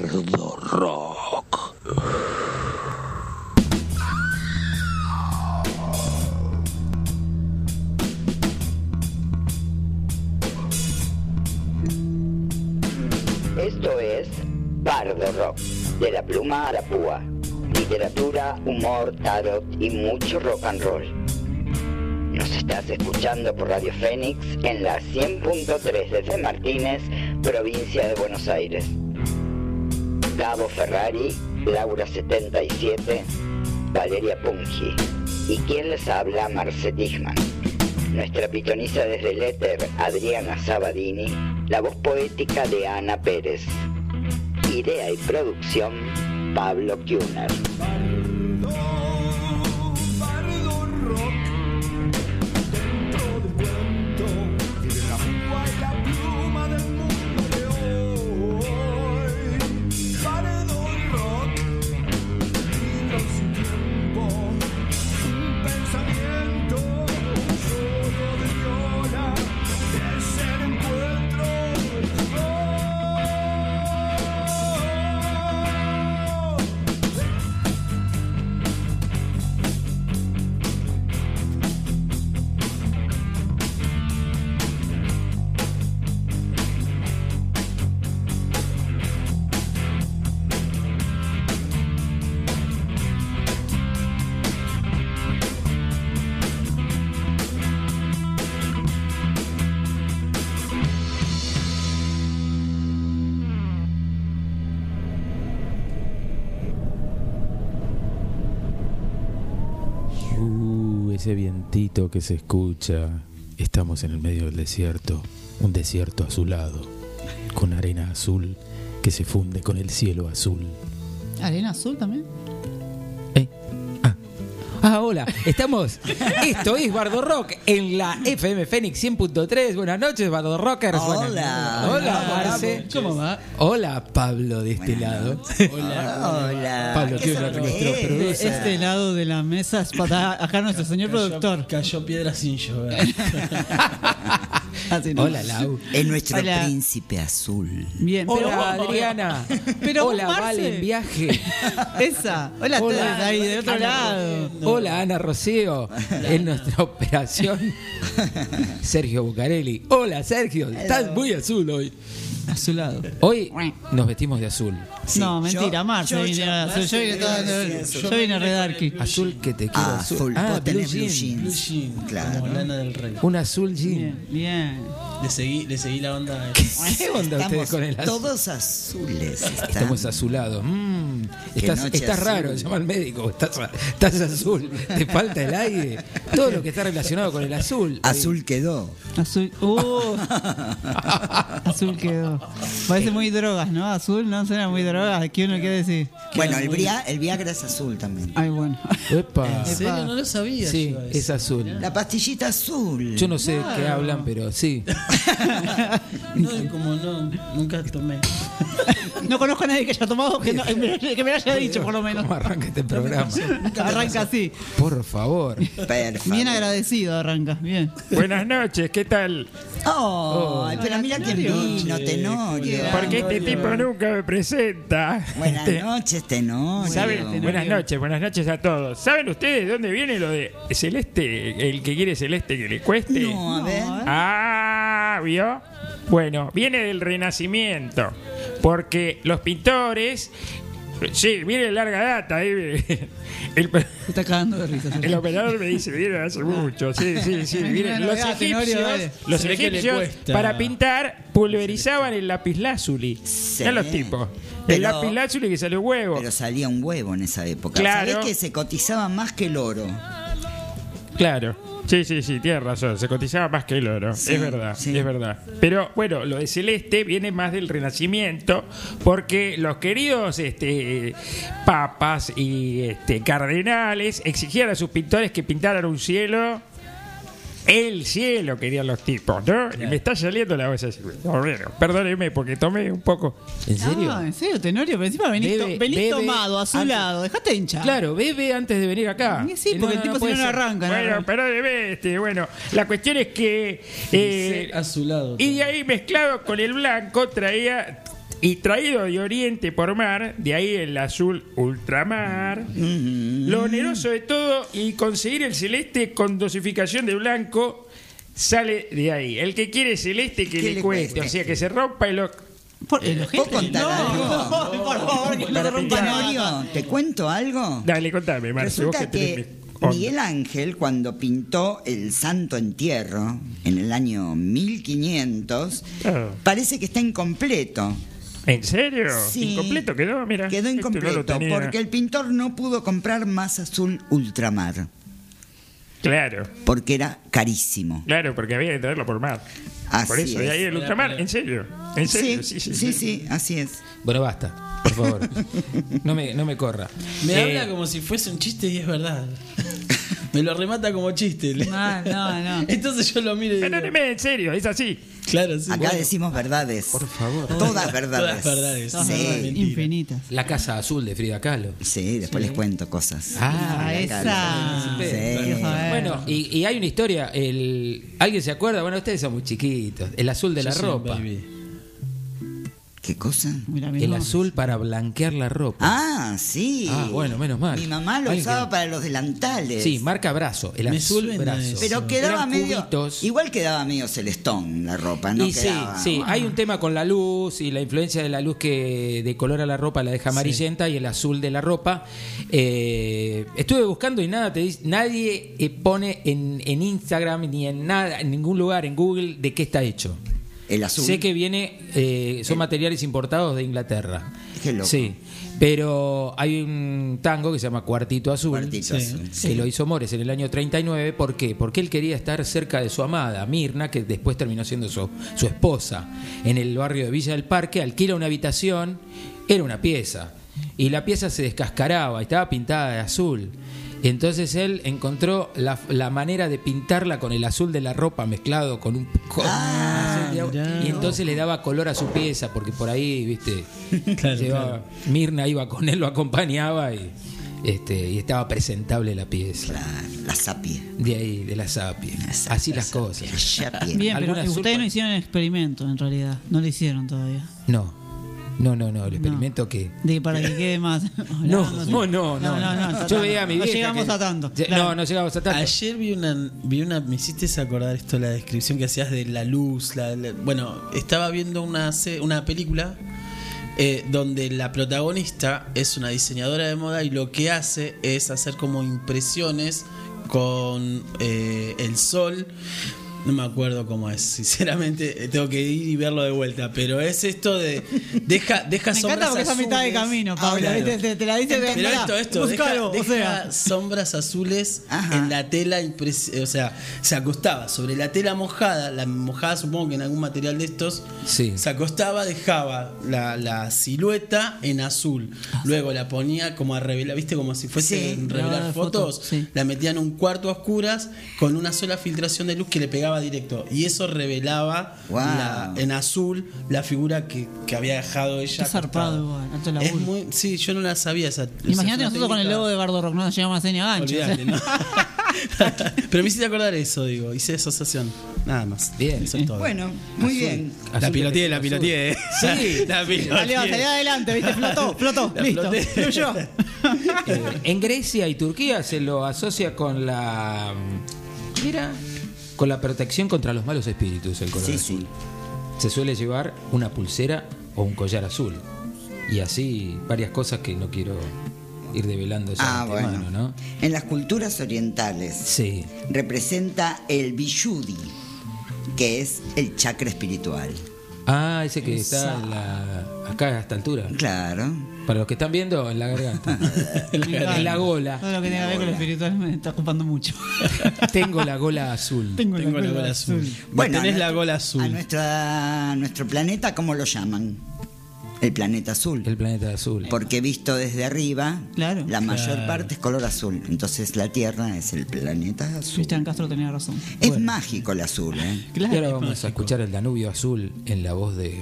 Bardo Rock. Esto es Bardo Rock, de la pluma a la púa. Literatura, humor, tarot y mucho rock and roll. Nos estás escuchando por Radio Fénix en la 100.3 desde Martínez, provincia de Buenos Aires. Gabo Ferrari, Laura 77, Valeria Pungi. Y quien les habla, Marce Tichman. Nuestra pitoniza desde el éter, Adriana Sabadini. La voz poética de Ana Pérez. Idea y producción, Pablo Kuhner. Ese vientito que se escucha. Estamos en el medio del desierto, un desierto azulado, con arena azul que se funde con el cielo azul. ¿Arena azul también? Ah. Hola, estamos. Esto es Bardo Rock en la FM Fénix 100.3. Buenas noches, Bardo Rockers. Buenas- Hola. Hola, Marce. ¿Cómo va? Hola, Pablo de este lado. Hola. Pablo, que es nuestro producer. Este lado de la mesa es para acá nuestro señor productor. Cayó piedra sin llover. Así no. Hola, Lau. Es nuestro Hola. príncipe azul. Bien, pero Hola, Adriana. Pero Hola, Marce. Vale en viaje. esa. Hola, Hola. todos ahí de otro lado. Hola, Ana Rocío. En nuestra operación, Sergio Bucarelli. Hola, Sergio. Estás muy azul hoy. A su lado. Hoy nos vestimos de azul. Sí, no, mentira, Marce yo- vine yo- a- yo, vine yo vine re darky. Azul que te quiero Ah, azul. Ah, blue blue jean. Blue jeans. Jean, Claro. como lana del rey. Un azul jean. Bien, bien. Le seguí, le seguí la onda. ¿Qué onda ustedes con el azul? todos azules. Estamos estamos. azulados. Mm, estás noche estás azul. raro, llama al médico. Estás, estás azul. Te falta el aire. Todo lo que está relacionado con el azul. Azul quedó. Azul. Uh, azul quedó. Parece muy drogas, ¿no? Azul no suena muy drogas. ¿Qué uno quiere decir? Bueno, el, Via- el Viagra es azul también. Ay, bueno. Epa. ¿En serio? No lo sabía. Sí, yo es azul. La pastillita azul. Yo no sé de qué hablan, pero sí. No, como no, nunca tomé. No conozco a nadie que haya tomado que, no- que me, lo haya dicho, por lo menos. ¿Cómo arranca este programa? Arranca así. Por favor. Perfecto. Bien agradecido, arranca. Bien. Buenas noches, ¿qué tal? Oh, pero mira quién vino, Tenorio. Porque este tipo nunca me presenta. Buenas Este, noches, Tenorio. ¿saben? Buenas noches, buenas noches a todos. ¿Saben ustedes de dónde viene lo de celeste? El que quiere celeste que le cueste. No, a ver. Ah, Bueno, viene del Renacimiento. Porque los pintores. Sí, viene de larga data. ¿eh? El, Se está cagando de risa. el operador me dice, viene hace mucho. Sí, sí, sí. viene. Los egipcios, los egipcios para pintar pulverizaban el lapislázuli. Sí. Ya los tipos. El lapislázuli que salió huevo. Pero salía un huevo en esa época. Claro. ¿Sabés que se cotizaba más que el oro? Claro. Sí, sí, sí, tienes razón. Se cotizaba más que el oro. Sí, es verdad, sí. es verdad. Pero bueno, lo de celeste viene más del Renacimiento, porque los queridos este, papas y este, cardenales exigían a sus pintores que pintaran un cielo. El cielo querían los tipos, ¿no? Y me está saliendo la voz así. Perdóneme porque tomé un poco. ¿En serio? Ah, en serio, Tenorio, pero encima venís, Bebe- to- venís bebe tomado, a su antes- lado. Dejate hinchar. Claro, bebe antes de venir acá. Y sí, porque el tipo si puede no, no ser. arranca. no Bueno, arranca. perdóneme, este, bueno, la cuestión es que. eh, azulado. Y de ahí mezclado con el blanco traía y traído de oriente por mar, de ahí el azul ultramar. Lo oneroso de todo y conseguir el celeste con dosificación de blanco sale de ahí. El que quiere celeste que le, le cueste, cueste. o sea que se rompa el Por, ¿Puedo contar algo? No, por favor, que no te rompa nada. ¿te cuento algo? Dale, contame, Marcio, vos Resulta que tenés que. Miguel Ángel, cuando pintó el Santo Entierro en el año 1500, Ah. parece que está incompleto. ¿En serio? Sí. ¿Incompleto quedó? Mira. Quedó no lo incompleto porque el pintor no pudo comprar más azul ultramar, Claro, porque era carísimo. claro, porque había que traerlo por mar. Así por eso, de ahí el ultramar, ¿en serio? ¿En serio? Sí, sí, sí, así es. Bueno, basta, por favor. No me, no me corra. Me Eh, habla como si fuese un chiste y es verdad. Me lo remata como chiste. No, no, no. Entonces yo lo miro y digo, Perdóneme, en serio, es así. claro, sí. Acá bueno. decimos verdades. Por favor. Todas verdades. Todas verdades. Todas Sí. infinitas. La casa azul de Frida Kahlo. Sí, después les cuento cosas. Ah, Ah, esa. Sí. Bueno, y, y hay una historia. El, ¿Alguien se acuerda? Bueno, ustedes son muy chiquitos. El azul de Yo la ropa. baby. ¿Qué cosa? Mira, El azul para blanquear la ropa. Ah, sí. Ah, bueno, menos mal. Mi mamá lo Alguien usaba que- para los delantales. Sí, marca brazo. El Me azul brazo. Pero quedaba Eran medio. cubitos. Igual quedaba medio celestón la ropa, ¿no? y sí, quedaba- sí, hay un tema con la luz y la influencia de la luz que decolora la ropa la deja amarillenta y el azul de la ropa. Eh, estuve buscando y nada te dice, nadie eh, pone en, en Instagram ni en nada, en ningún lugar, en Google, de qué está hecho. El azul. Sé que viene, eh, son materiales importados de Inglaterra. Qué loco. Sí, pero hay un tango que se llama Cuartito Azul. Cuartito Sí. azul. Que lo hizo Mores en el año 39. ¿Por qué? Porque él quería estar cerca de su amada, Mirna, que después terminó siendo su, su esposa. En el barrio de Villa del Parque, alquila una habitación, era una pieza. Y la pieza se descascaraba, estaba pintada de azul. Entonces él encontró la, la manera de pintarla con el azul de la ropa mezclado con un con azul de agua. mirá. y entonces le daba color a su pieza porque por ahí, viste, Claro, llevaba- Mirna iba con él, lo acompañaba y este y estaba presentable la pieza. La, la sapie. De ahí, de la sapie. Así las La cosas. sapie. Bien, pero ¿Alguna ustedes no hicieron el experimento en realidad. No lo hicieron todavía. No. No, no, no, el experimento que De, para que quede más. no, no, no, no, no, no, Yo veía a mi No vieja llegamos que- a tanto, claro. No, no llegamos a tanto. Ayer vi una, vi una, me hiciste acordar esto, la descripción que hacías de la luz. la- la- bueno, estaba viendo una, una película eh, donde la protagonista es una diseñadora de moda y lo que hace es hacer como impresiones con eh, el sol. No me acuerdo cómo es, sinceramente eh, tengo que ir y verlo de vuelta, pero es esto de deja deja Me sombras encanta porque es a mitad de azules. camino, Ah, Pablo. claro. ¿viste? Te, te la dice de Pero esto, esto, deja, Buscalo, o deja sea. sombras azules Ajá. en la tela, o sea, se acostaba sobre la tela mojada, la mojada supongo que en algún material de estos, Sí. se acostaba, dejaba la, la silueta en azul, luego la ponía como a revelar, viste, como si fuese Sí, revelar fotos, sí. la metía en un cuarto a oscuras con una sola filtración de luz que le pegaba directo, y eso revelaba Wow. la- en azul la figura que, que había dejado ella. Qué zarpado acostada. igual, alto Es muy, sí, yo no la sabía esa. Imagínate nosotros con el logo de Bardo Rock, no nos llegamos a hacer ni a gancho. ¿no? Pero me hiciste acordar eso, digo, hice asociación. Nada más. Bien. Eso es todo. Bueno, muy bien. la piloteé, la piloteé. Sí. la piloteé. Salió, salió adelante, ¿viste? Flotó, flotó. La Listo. Fluyó. Eh, en Grecia y Turquía se lo asocia con la mira con la protección contra los malos espíritus el color Sí, azul. sí. Se suele llevar una pulsera o un collar azul. Y así varias cosas que no quiero ir develando ya Ah, de bueno. ¿no? En las culturas orientales Sí. representa el Vishuddhi, que es el chakra espiritual. Ah, ese que está en la- acá a esta altura. Claro. Para los que están viendo, en la garganta. en la gola. Todo lo que tenga que ver con lo espiritual me está ocupando mucho. Tengo la gola azul. Tengo, Tengo la gola azul. A tenés la nuestro- gola A azul. nuestra, a nuestro planeta, ¿cómo lo llaman? El planeta azul. El planeta azul. Porque visto desde arriba, Claro. la mayor Claro. parte es color azul. Entonces la Tierra es el planeta azul. Cristian Castro tenía razón. Es mágico el azul, ¿eh? Y ahora Claro. vamos a escuchar el Danubio Azul en la voz de.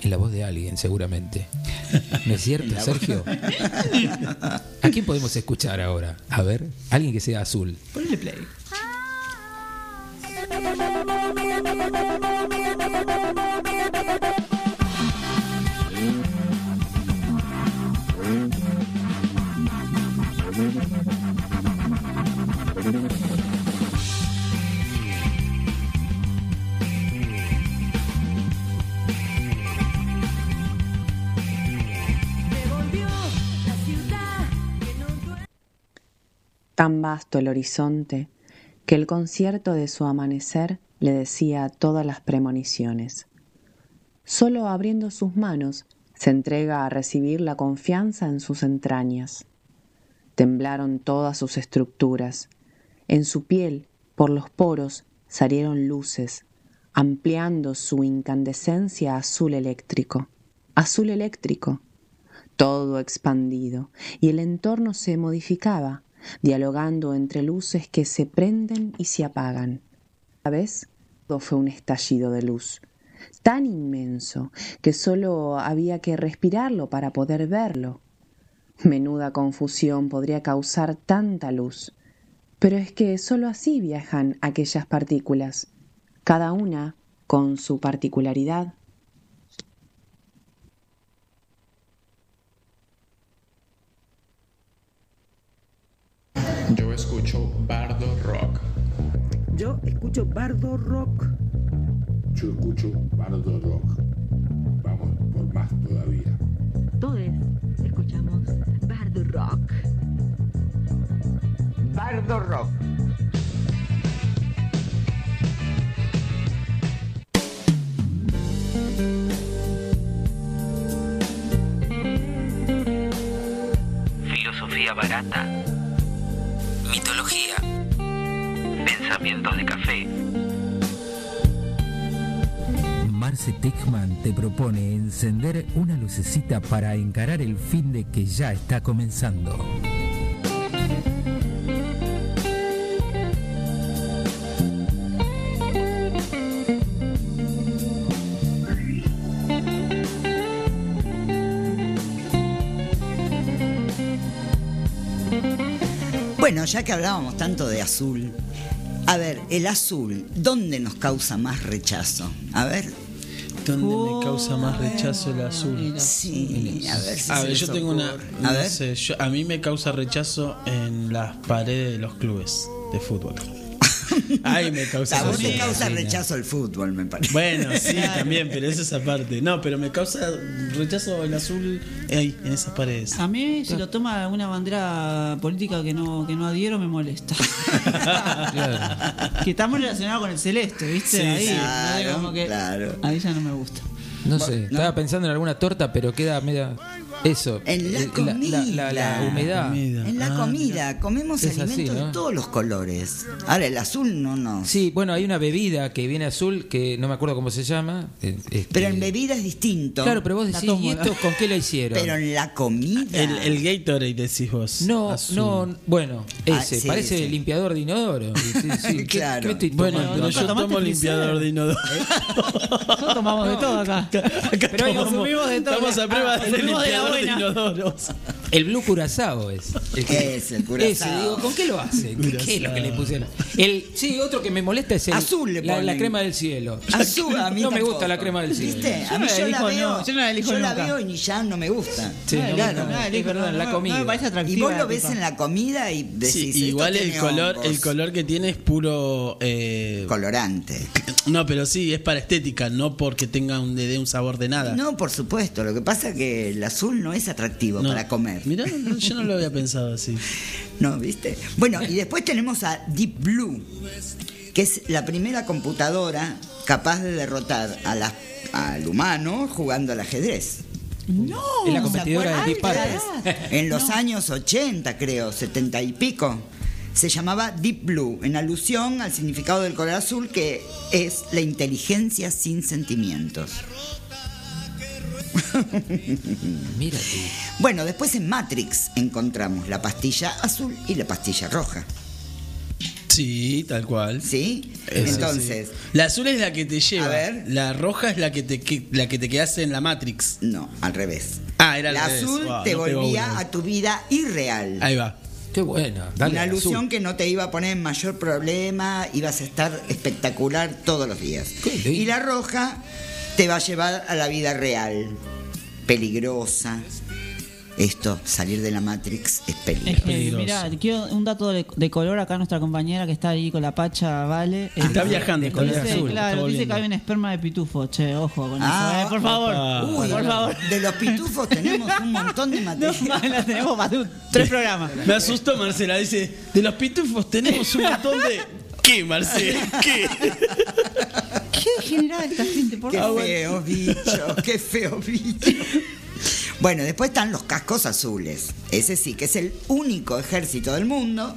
En la voz de alguien, seguramente. ¿No es cierto, Sergio? ¿A quién podemos escuchar ahora? A ver, alguien que sea azul. Ponle play. Tan vasto el horizonte que el concierto de su amanecer le decía todas las premoniciones. Solo abriendo sus manos se entrega a recibir la confianza en sus entrañas. Temblaron todas sus estructuras. En su piel, por los poros, salieron luces, ampliando su incandescencia azul eléctrico. Azul eléctrico, todo expandido, y el entorno se modificaba, dialogando entre luces que se prenden y se apagan. A vez, todo fue un estallido de luz, tan inmenso que sólo había que respirarlo para poder verlo. Menuda confusión podría causar tanta luz. Pero es que sólo así viajan aquellas partículas, cada una con su particularidad. Yo escucho Bardo Rock. Yo escucho Bardo Rock. Yo escucho Bardo Rock. Vamos por más todavía. Todos escuchamos Bardo Rock. Bardo Rock. Filosofía barata. Mitología. Pensamientos de café. Marce Tichman te propone encender una lucecita para encarar el fin de que ya está comenzando. Bueno, ya que hablábamos tanto de azul, a ver, el azul, ¿dónde nos causa más rechazo? A ver. ¿Dónde me causa más rechazo el azul? Sí, a ver si A ver, yo tengo una. ocurre. no A ver. sé, yo- a mí me causa rechazo en las paredes de los clubes de fútbol. Me causa A vos te rechazo. causa rechazo el fútbol, me parece. Bueno, sí, también, pero es esa parte. No, pero me causa rechazo el azul ahí, en esas paredes. A mí, si lo toma una bandera política que no, que no adhiero, me molesta. que está muy relacionado con el celeste, ¿viste? Sí, ahí, Claro, como que- claro. ahí ya no me gusta. No sé, estaba pensando en alguna torta, pero queda media. Eso. En la eh, comida. la- la humedad. En la comida, comemos Es así, alimentos ¿no? de todos los colores. Ahora, el azul no nos. Sí, bueno, hay una bebida que viene azul que no me acuerdo cómo se llama. eh, este- Pero en bebida es distinto. Claro, pero vos decís, ¿y esto con qué la hicieron? Pero en la comida. El, el Gatorade decís vos. No, azul. no, bueno, Ah, ese, sí, parece sí. limpiador de inodoro. Sí, sí, ¿qué- Claro. qué estoy Bueno, acá? yo ¿Tomaste tomo limpiador de inodoro. Nosotros tomamos de todo acá. Pero hoy Tomamos- consumimos de todo. Estamos a prueba Ah, de limpiador buena. inodoros. El Blue Curazao es. El Es el Curazao. Ese, digo, ¿con qué lo hace? ¿Qué, qué es lo que le pusieron? El, sí, otro que me molesta es el, Azul le la, crema del cielo. Azul, a mí no me gusta la crema del cielo. ¿Viste? Yo A mí yo la elijo, veo. no, yo no la elijo yo la veo y ya no me gusta. Sí, No, no, elijo, no, no, es elijo, verdad, no, en la comida. Y vos lo ves en la comida y decís. Sí, "Esto igual el color, hongos". el color que tiene es puro. eh, colorante. no, pero sí, es para estética, no porque tenga un, dé un sabor de nada. No, por supuesto. Lo que pasa es que el azul no es atractivo No. para comer. Mirá, no, yo no lo había pensado así. No, ¿viste? Bueno, y después tenemos a Deep Blue, que es la primera computadora capaz de derrotar a la- al humano jugando al ajedrez. No, Es la. En los años 80, creo, 70 y pico. Se llamaba Deep Blue, en alusión al significado del color azul, que es la inteligencia sin sentimientos. Mira tú. Bueno, después en Matrix encontramos la pastilla azul y la pastilla roja. Sí, tal cual. ¿Sí? Eso Entonces, sí. La azul es la que te lleva. A ver. La roja es la que te que- la que te quedaste en la Matrix. no, al revés. Ah, era al la revés. azul Wow, te no volvía a tu vida irreal. Ahí va. Qué buena. Dale, Una al alusión azul. que no te iba a poner en mayor problema, ibas a estar espectacular todos los días. Qué lindo. Y la roja te va a llevar a la vida real, peligrosa, esto, salir de la Matrix, es Es peligroso. que, mirá, quiero un dato de, de color acá nuestra compañera que está ahí con la pacha, vale. Está Este, viajando, dice, color azul, está Claro, dice que hay un esperma de pitufo, che, ojo con Ah, eso, eh, por favor. Uy, por favor. de los pitufos tenemos un montón de No, material. la tenemos para hacer tres programas. Me asustó Marcela, dice, de los pitufos tenemos un montón de... ¿Qué, Marcela? ¿Qué? ¿Qué degenerada esta gente, por Qué favor? feo bicho, qué feo bicho. Bueno, después están los cascos azules. Ese sí, que es el único ejército del mundo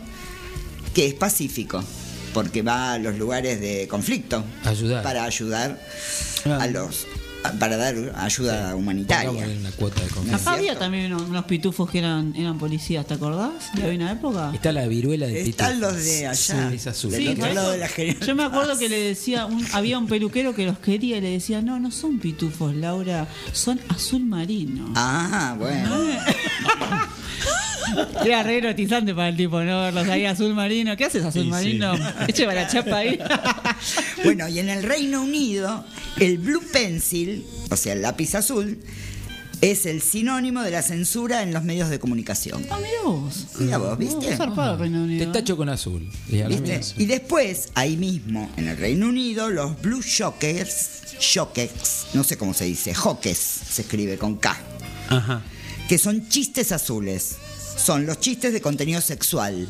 que es pacífico, porque va a los lugares de conflicto Ayudar. para ayudar Ah. a los para dar ayuda humanitaria. Una cuota de confianza. Acá había también unos, unos pitufos que eran, eran policías, ¿te acordás? De una época. Está la viruela de Están pitufos. los de allá, Sí, es azul. del Sí, otro ¿sabes? lado de la generación. Yo me acuerdo que le decía, un- había un peluquero que los quería y le decía, no, no son pitufos, Laura, son azul marino. Ah, bueno. Era re erotizante para el tipo, ¿no? Verlos ahí azul marino. ¿Qué haces azul Sí, sí. marino? Eche para la chapa ahí. Bueno, y en el Reino Unido, el Blue Pencil, o sea, el lápiz azul, es el sinónimo de la censura en los medios de comunicación. Ah, mirá vos. Mira vos, ¿viste? Zarpado el Reino Unido. Te tacho con azul. Y después, ahí mismo, en el Reino Unido, los Blue Shockers, Shockers, no sé cómo se dice, Hawkes, se escribe con K, Ajá. que son chistes azules. Son los chistes de contenido sexual.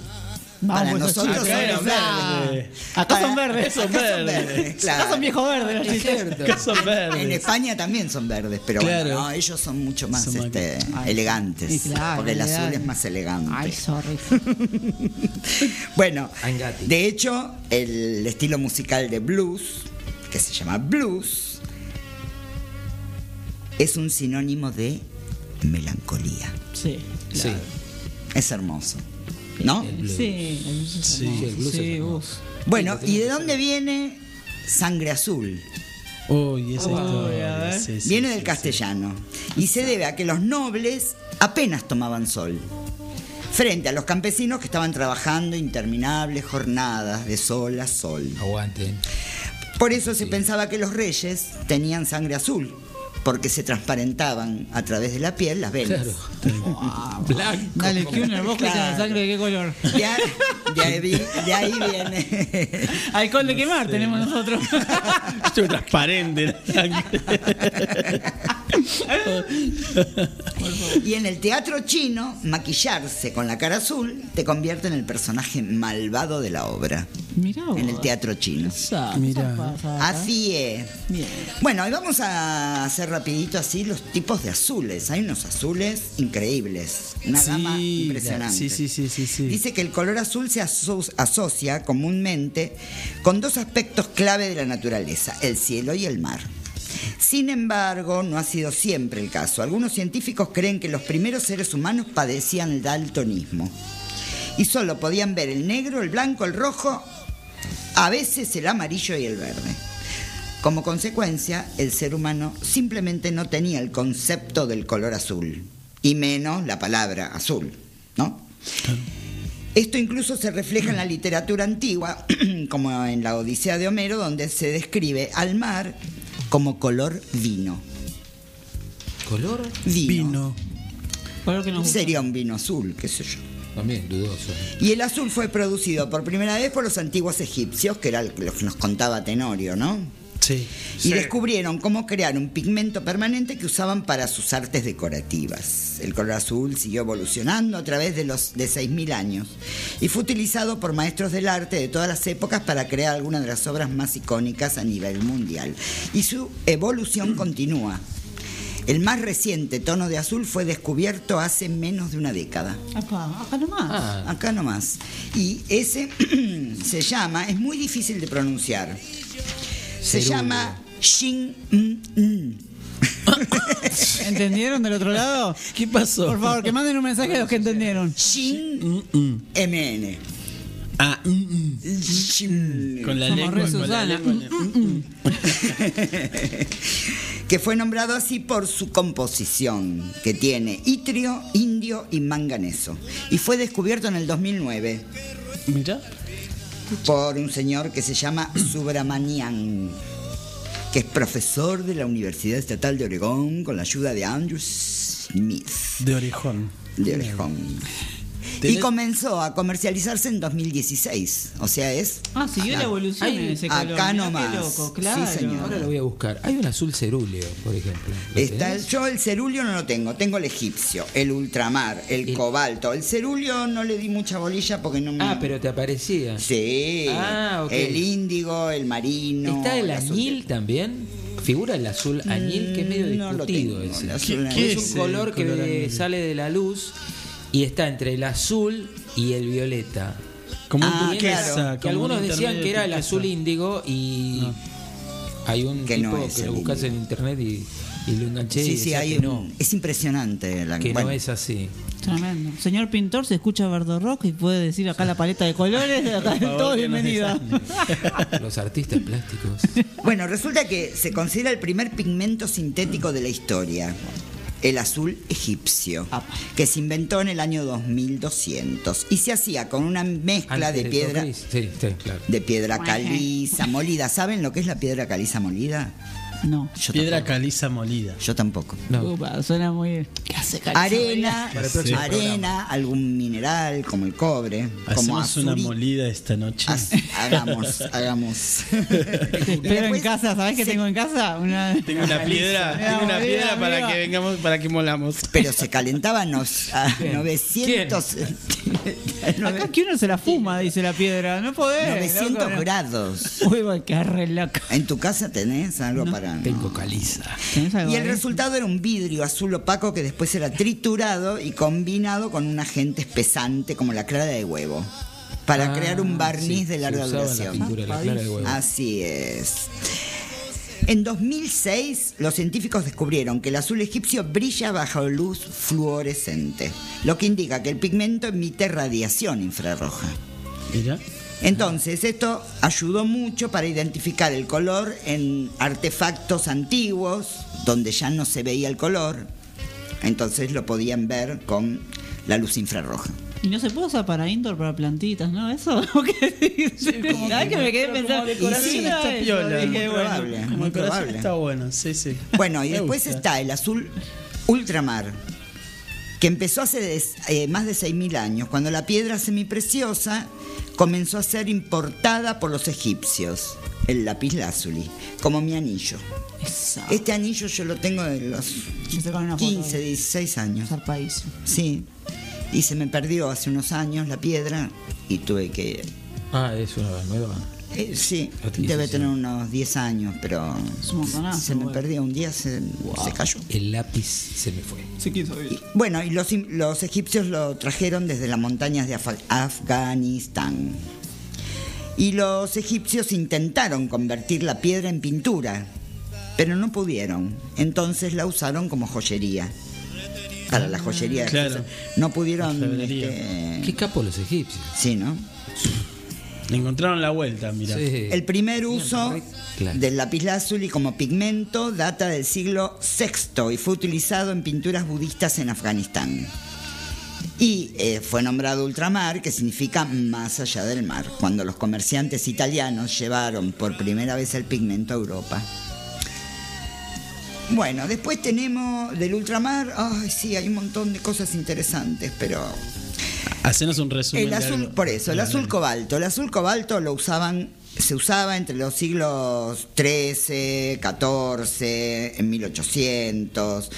Vamos, Para nosotros son verdes. Acá son verdes. Son Acá son verdes. verdes, Acá claro. son viejos verdes los chistes. Acá son verdes. En España también son verdes, pero Claro. bueno, no, ellos son mucho más Son este, Ay, elegantes. y claro, porque el azul es más elegante. Ay, sorry. bueno, de hecho, el estilo musical de blues, que se llama blues, es un sinónimo de melancolía. Sí. Sí. Es hermoso, ¿no? blues. Sí, el blues es Sí, el blues es Sí, uf. Bueno, ¿y de dónde viene sangre azul? Uy, esa historia. Sí, sí, Viene sí, del sí. castellano y se debe a que los nobles apenas tomaban sol, frente a los campesinos que estaban trabajando interminables jornadas de sol a sol. Aguante. Por eso se pensaba que los reyes tenían sangre azul, porque se transparentaban a través de la piel las venas. Claro. Blanco. Dale, Kuhner, vos que Claro. tenés sangre de qué color. De ahí, de ahí vi- de ahí viene. Alcohol de quemar tenemos nosotros. Esto es transparente. la sangre. Y en el teatro chino, maquillarse con la cara azul te convierte en el personaje malvado de la obra. Mirá vos. En el teatro chino. Mirá. Así es. Bien. Bueno, y vamos a hacer rapidito así los tipos de azules. Hay unos azules increíbles. Una gama impresionante. sí, sí, sí, sí, sí. Dice que el color azul se aso- asocia comúnmente con dos aspectos clave de la naturaleza, el cielo y el mar. Sin embargo, no ha sido siempre el caso. Algunos científicos creen que los primeros seres humanos padecían el daltonismo y solo podían ver el negro, el blanco, el rojo, a veces el amarillo y el verde. Como consecuencia, el ser humano simplemente no tenía el concepto del color azul, y menos la palabra azul, ¿no? Esto incluso se refleja en la literatura antigua, como en la Odisea de Homero, donde se describe al mar como color vino. ¿Color? Vino. Vino. Sería un vino azul, qué sé yo. También dudoso. Y el azul fue producido por primera vez por los antiguos egipcios, que era lo que nos contaba Tenorio, ¿no? Sí. Y descubrieron cómo crear un pigmento permanente que usaban para sus artes decorativas. El color azul siguió evolucionando a través de los de 6.000 años y fue utilizado por maestros del arte de todas las épocas para crear algunas de las obras más icónicas a nivel mundial. Y su evolución continúa. El más reciente tono de azul fue descubierto hace menos de una década. Apa, acá nomás. Ah, Acá nomás. Y ese se llama, es muy difícil de pronunciar. Se llama Shin mm, mm. ¿Entendieron del otro lado? ¿Qué pasó? Por favor, que manden un mensaje a los que entendieron. Shin MN. Ah, mm, mm. Shin. con la lengua. lengua. que fue nombrado así por su composición, que tiene itrio, indio y manganeso. Y fue descubierto en el 2009 Mira. Por un señor que se llama Subramanian, que es profesor de la Universidad Estatal de Oregón con la ayuda de Andrew Smith De orejón. de Orejón. Y comenzó a comercializarse en 2016. O sea, es. Ah, siguió la evolución Hay- en ese acá color. Mirá nomás. Qué loco, Sí, claro. señor. Ahora lo voy a buscar. Hay un azul cerúleo, por ejemplo. ¿Lo Está el, yo el cerulio no lo tengo, tengo el egipcio, el ultramar, el, El- cobalto. El cerulio no le di mucha bolilla porque no me. Ah, pero te aparecía. Sí. Ah, ok. El índigo, el marino. ¿Está el azul añil también? Figura el azul añil, que es medio Mm, no lo discutido tengo, ese. el azul Es añil. un ¿Qué es el color que añil? sale de la luz y está entre el azul y el violeta. Como Ah, un claro. turquesa, que como algunos un decían que era el azul índigo y hay un Que tipo no es que el lo buscas en internet y, y lo enganché y Sí, sí, hay que un- no, es impresionante. La, que bueno, no es así. Tremendo. Señor pintor, se escucha Bardo Rock y puede decir acá la paleta de colores. Acá favor, todo bienvenido. Los artistas plásticos. Bueno, resulta que se considera el primer pigmento sintético de la historia. El azul egipcio, que se inventó en el año 2200 y se hacía con una mezcla Antes de piedra Sofís. Sí, sí, claro. de piedra caliza molida. ¿Saben lo que es la piedra caliza molida? No. Yo Piedra tampoco. caliza molida. Yo tampoco. No. Upa, suena muy. ¿Qué hace caricia? Arena, arena, algún mineral como el cobre, como Hacemos una azuri- molida esta noche. Hagamos, hagamos. Pero en casa, ¿sabés qué tengo en casa? Una. Tengo una piedra, Una tengo una piedra para que vengamos, para que molamos. Pero se calentaba nos- a 900, Acá que uno se la fuma, dice la piedra. No podés. 900 loco, no. grados. Uy, va, qué re loco. ¿En tu casa tenés algo para.? No? Tengo caliza. ¿Tenés algo Y el resultado era un vidrio azul opaco que después era triturado y combinado con un agente espesante como la clara de huevo. Para Ah, crear un barniz sí, de larga la duración. pintura, la clara de huevo. Así es. En 2006, los científicos descubrieron que el azul egipcio brilla bajo luz fluorescente, lo que indica que el pigmento emite radiación infrarroja. Mira. Entonces, esto ayudó mucho para identificar el color en artefactos antiguos, donde ya no se veía el color. Entonces lo podían ver con la luz infrarroja. Y no se puede usar para indoor, para plantitas, ¿no? Eso. ¿Qué ¿Sabes que me quedé pensando? sí, está eso, piola. Muy bueno. probable, muy probable. está bueno, sí, sí. Bueno, y Me después gusta. está el azul ultramar, que empezó hace des- eh, más de 6.000 años, cuando la piedra semipreciosa comenzó a ser importada por los egipcios, el lapislázuli, como mi anillo. Eso. Este anillo yo lo tengo de los Me sacaron una foto. 15, 16 años. Zarpadísimo. Sí. Y se me perdió hace unos años la piedra y tuve que... Ah, es una nueva. Eh, sí, debe tener unos 10 años, pero se me bueno. perdió un día, se, se cayó. El lápiz se me fue. Sí, quiso Y, bueno, y los, los egipcios lo trajeron desde las montañas de Afganistán. Y los egipcios intentaron convertir la piedra en pintura, pero no pudieron. Entonces la usaron como joyería. Para la joyería. Claro. No pudieron. Este, Qué capo los egipcios. sí, ¿no? Le encontraron la vuelta, mira. Sí. El primer uso Claro. del lapislázuli como pigmento data del siglo VI y fue utilizado en pinturas budistas en Afganistán. Y eh, fue nombrado ultramar, que significa más allá del mar, cuando los comerciantes italianos llevaron por primera vez el pigmento a Europa. Bueno, después tenemos del ultramar, ay sí, hay un montón de cosas interesantes, pero Hacenos un resumen. el azul, algo. por eso, el azul cobalto. El azul cobalto lo usaban, se usaba entre los siglos XIII, XIV, en 1800.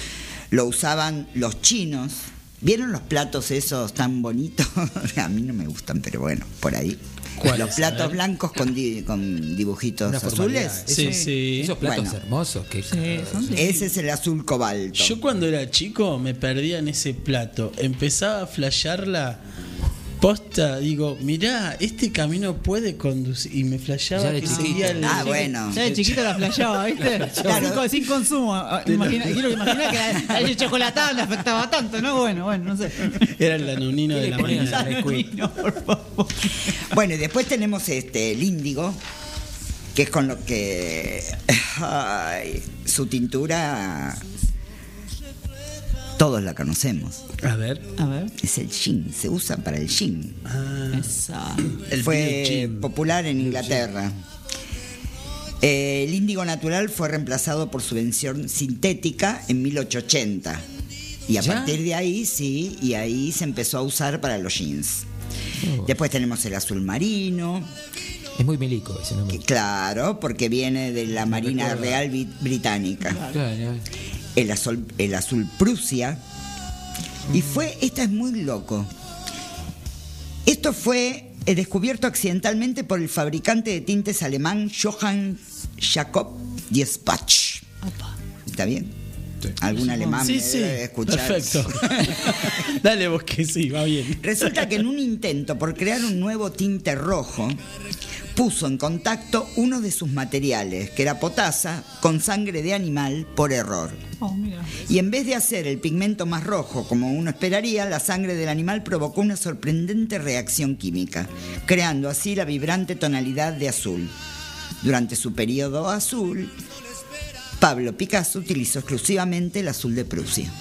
Lo usaban los chinos. ¿Vieron los platos esos tan bonitos? A mí no me gustan, pero bueno, por ahí. ¿Cuáles? Los A platos blancos con, di- con dibujitos azules. Sí, Esos- sí. Esos platos Bueno. hermosos que Sí, Ese es el azul cobalto. Yo cuando era chico me perdía en ese plato. Empezaba a flashearla posta. Digo, mirá, este camino puede conducir. Y me flasheaba que seguía el. Ah, bueno. Ya de chiquito la flasheaba, ¿viste? Claro. Sin, sin consumo. Ah, Imagina, quiero imaginar que la, la chocolatada le afectaba tanto, ¿no? Bueno, bueno, no sé. Era el danonino ¿Qué de la mañana. a Nesquik? No, por favor. Bueno, y después tenemos este, el índigo, que es con lo que ay, su tintura todos la conocemos. A ver. A ver. Es el gin, se usa para el gin. Ah, Esa. el Fue popular en Inglaterra. Eh, el índigo natural fue reemplazado por su versión sintética en 1880. Y a ¿Ya? partir de ahí, sí, y ahí se empezó a usar para los jeans. Oh. Después tenemos el azul marino, Es muy milico ese nombre. que claro, porque viene de la Marina. Real Bri- Británica. Claro. El azul, el azul Prusia. Y fue, esta es muy loco. Esto fue eh, descubierto accidentalmente por el fabricante de tintes alemán Johann Jacob Diespach. ¿Está bien? Algún alemán Sí, me sí. debe escuchar. Perfecto. Dale vos que sí, va bien. Resulta que en un intento por crear un nuevo tinte rojo, puso en contacto uno de sus materiales, que era potasa, con sangre de animal por error. Oh. Y en vez de hacer el pigmento más rojo como uno esperaría, la sangre del animal provocó una sorprendente reacción química, creando así la vibrante tonalidad de azul. Durante su periodo azul, Pablo Picasso utilizó exclusivamente el azul de Prusia.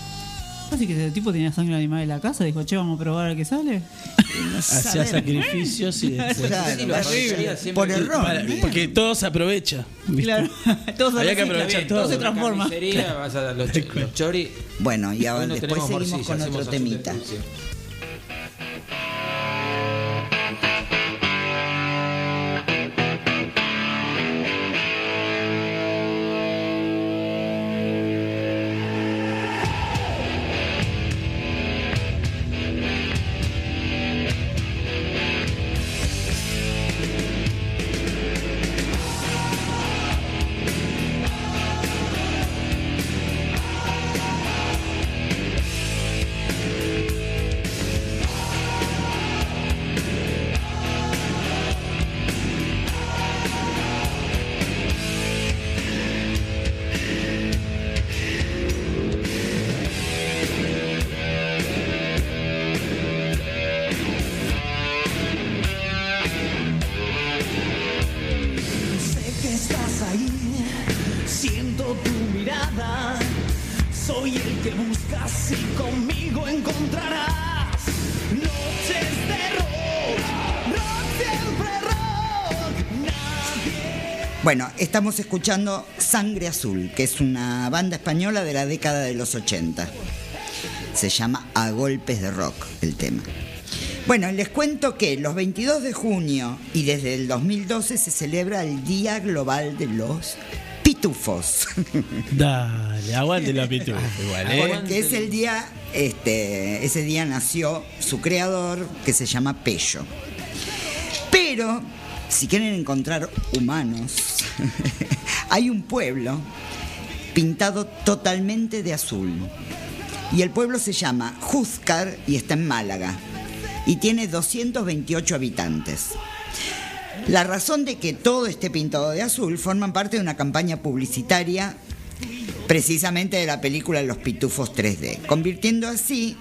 Así que ese tipo tenía sangre animal en la casa, dijo, che, vamos a probar a ver qué sale. Hacía sacrificios y siempre. por error. Porque todo se aprovecha. Claro, todos Había que aprovechar todo todo. se transforma. Vas a los, los chori. Bueno, y ahora después seguimos morcilla, con otro temita. Estamos escuchando Sangre Azul, que es una banda española de la década de los 80. Se llama A Golpes de Rock el tema. Bueno, les cuento que los 22 de junio y desde el 2012 se celebra el Día Global de los Pitufos. Dale, aguante la pitufo igual, ¿eh? Porque es el día, este, ese día nació su creador, que se llama Pello. Pero, si quieren encontrar humanos, hay un pueblo pintado totalmente de azul. Y el pueblo se llama Juzcar y está en Málaga. Y tiene 228 habitantes. La razón de que todo esté pintado de azul forman parte de una campaña publicitaria precisamente de la película Los Pitufos 3D, convirtiendo así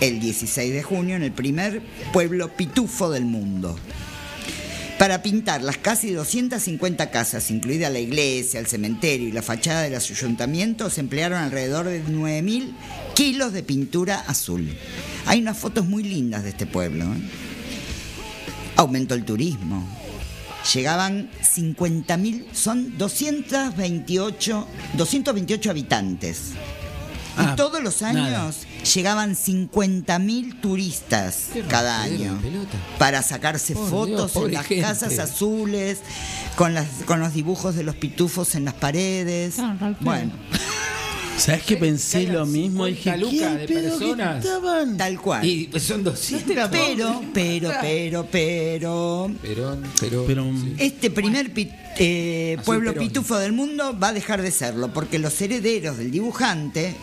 el 16 de junio en el primer pueblo pitufo del mundo. Para pintar las casi 250 casas, incluida la iglesia, el cementerio y la fachada del ayuntamiento, se emplearon alrededor de 9.000 kilos de pintura azul. Hay unas fotos muy lindas de este pueblo. ¿eh? Aumentó el turismo. Llegaban 50.000, son 228, 228 habitantes. Ah, y todos los años nada. llegaban 50.000 turistas Qué cada año para sacarse Por fotos Dios, en las gente. casas azules, con, las, con los dibujos de los pitufos en las paredes. Pedo. Bueno, ¿Sabes que pensé lo mismo? Dije, 50 lucas ¿quién de pedo que personas? estaban? tal cual. Y pues son 200. pero, pero, pero, pero, Pero, pero, Pero, sí. Este primer pi- eh, pueblo Perón. pitufo del mundo va a dejar de serlo porque los herederos del dibujante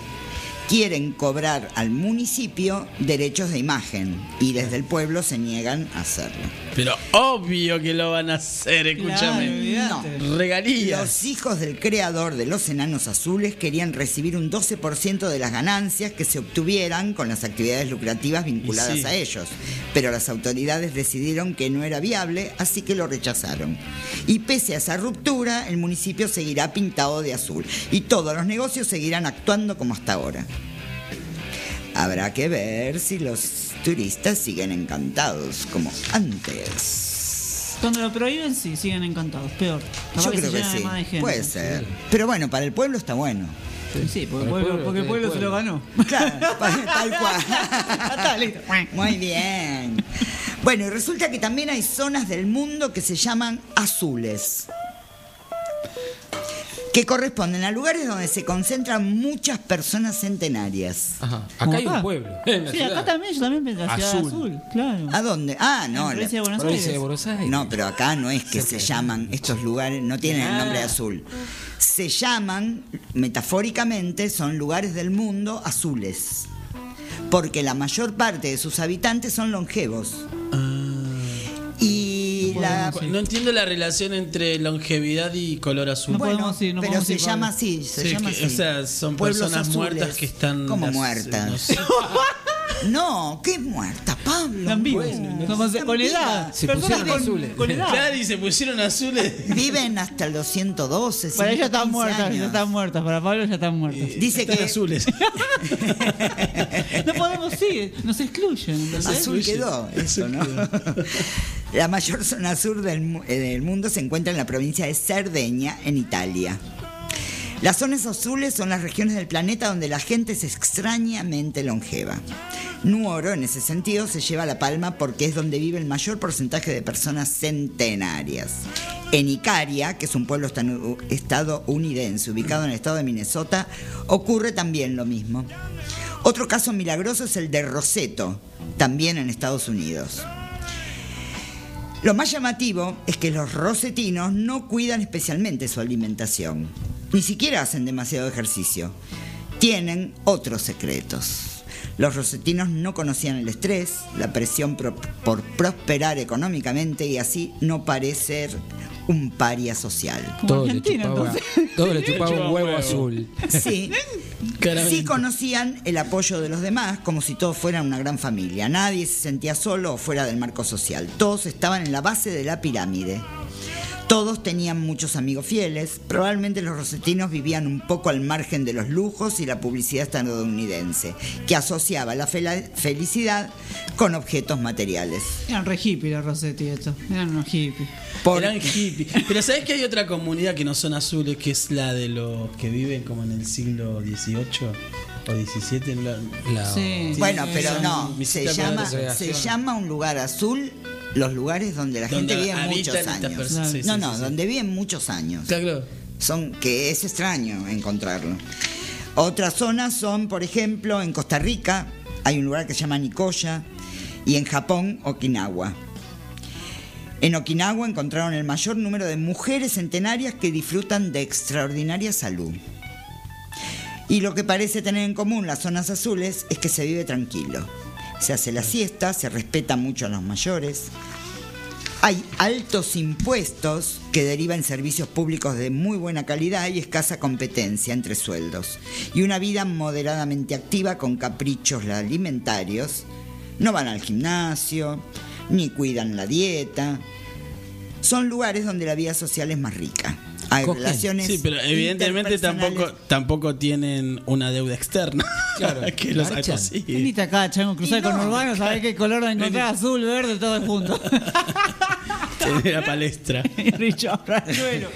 quieren cobrar al municipio derechos de imagen y desde el pueblo se niegan a hacerlo. pero obvio que lo van a hacer, escúchame. Claro, olvídate. Regalías. Los hijos del creador de los enanos azules querían recibir un 12% de las ganancias que se obtuvieran con las actividades lucrativas vinculadas sí. a ellos. Pero las autoridades decidieron que no era viable, así que lo rechazaron. Y pese a esa ruptura, el municipio seguirá pintado de azul y todos los negocios seguirán actuando como hasta ahora. Habrá que ver si los turistas siguen encantados como antes. Cuando lo prohíben, sí, siguen encantados. Peor. Capaz Yo que creo se que sí, más de gente. puede ser. Pero bueno, para el pueblo está bueno. Sí, porque, el pueblo, porque el se lo ganó. Claro, tal cual. Está listo. Muy bien. Bueno, y resulta que también hay zonas del mundo que se llaman azules. Que corresponden a lugares donde se concentran muchas personas centenarias. Ajá. Acá hay un pueblo. En la Sí, ciudad. acá también, yo también pensé la ciudad Azul. azul, claro. ¿A dónde? Ah, no. En provincia de la- Buenos Provincia de Aires. Buenos Aires. No, pero acá no es que se llaman estos lugares, no tienen el nombre de azul. Se llaman, metafóricamente, son lugares del mundo azules. Porque la mayor parte de sus habitantes son longevos. Y la. No entiendo la relación entre longevidad y color azul. No Bueno, podemos ir, no pero podemos se ir, llama Pablo. así, se Sí, llama que- así. O sea, son Pueblos personas azules. muertas que están. ¿Cómo las- muertas? no sé. No, ¿qué muerta, Pablo? Están vivos. Están con edad. Se Personas pusieron con- azules. Con edad. Claro, y se pusieron azules. Viven hasta el 212. Para ellas están 115 muertas, años. ya están muertas. Para Pablo ya están muertas. Dice Están que azules. No podemos ir, nos excluyen. ¿entendés? azul quedó eso, ¿no? La mayor zona sur del, mu- eh, del mundo se encuentra en la provincia de Cerdeña, en Italia. Las zonas azules son las regiones del planeta donde la gente es extrañamente longeva. Nuoro, en ese sentido, se lleva la palma porque es donde vive el mayor porcentaje de personas centenarias. En Icaria, que es un pueblo estadounidense ubicado en el estado de Minnesota, ocurre también lo mismo. Otro caso milagroso es el de Roseto, también en Estados Unidos. Lo más llamativo es que los rosetinos no cuidan especialmente su alimentación, ni siquiera hacen demasiado ejercicio. Tienen otros secretos. Los rosetinos no conocían el estrés, la presión pro- por prosperar económicamente y así no parecer un paria social. Todo le chupaba, todo le chupaba un huevo azul. Sí, sí conocían el apoyo de los demás como si todos fueran una gran familia. Nadie se sentía solo o fuera del marco social. Todos estaban en la base de la pirámide. Todos tenían muchos amigos fieles. Probablemente los rosetinos vivían un poco al margen de los lujos y la publicidad estadounidense, que asociaba la felicidad con objetos materiales. Eran re hippies los Rossetti estos. Eran unos hippies. Por- Eran hippies. Pero ¿sabes que hay otra comunidad que no son azules, que es la de los que viven como en el siglo XVIII o XVII? en la- La- Sí. Bueno, pero no, se llama, se un lugar azul los lugares donde la Donde gente vive muchos años. Sí, no, sí, no, sí. donde viven muchos años. Claro. Son que es extraño encontrarlo. Otras zonas son, por ejemplo, en Costa Rica hay un lugar que se llama Nicoya y en Japón Okinawa. En Okinawa encontraron el mayor número de mujeres centenarias que disfrutan de extraordinaria salud. Y lo que parece tener en común las zonas azules es que se vive tranquilo. Se hace la siesta, se respeta mucho a los mayores. Hay altos impuestos que derivan servicios públicos de muy buena calidad y escasa competencia entre sueldos. Y una vida moderadamente activa con caprichos alimentarios. No van al gimnasio, ni cuidan la dieta. Son lugares donde la vida social es más rica. Hay Cogen. relaciones. Sí, pero evidentemente tampoco, tampoco tienen una deuda externa. Claro, que los garchan. así. Venite acá, chango, cruzar no. con Urbano, sabés qué color a encontrar, azul, verde, todo junto. Tiene la palestra. Richard Rachuelo.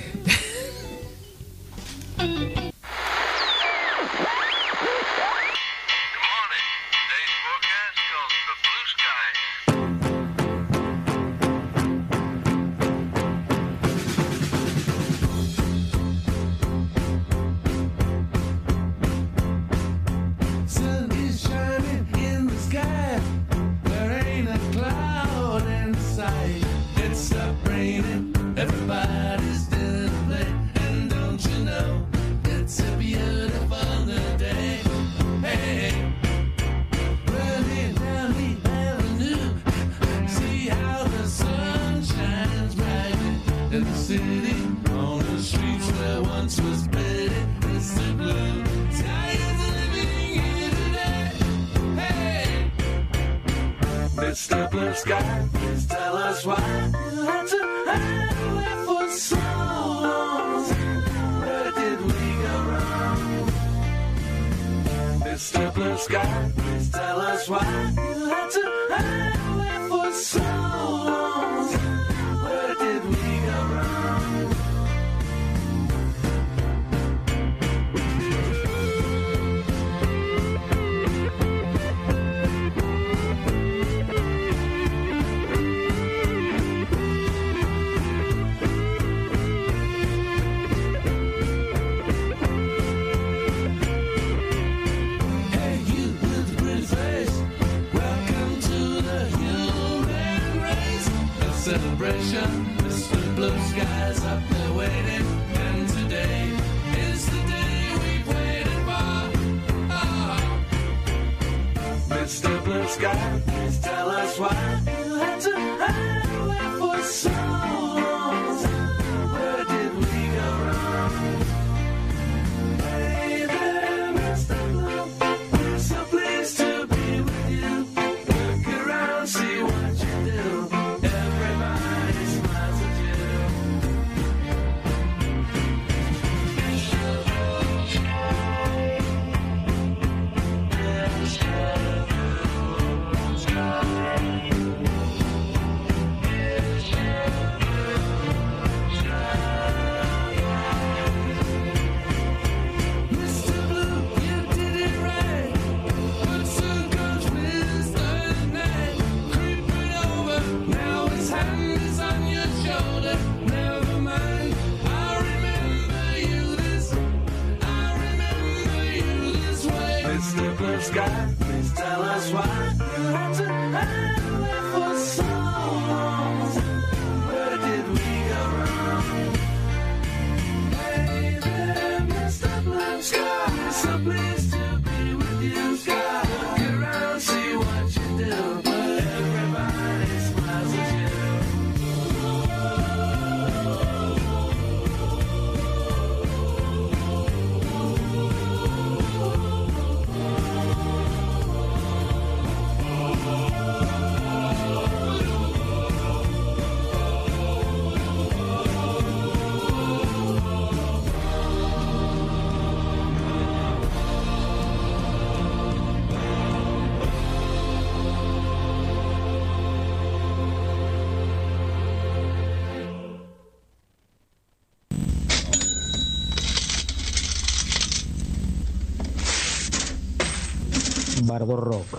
Bardo Rock.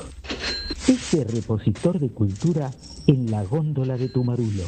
Este repositor de cultura en la góndola de tu marulo.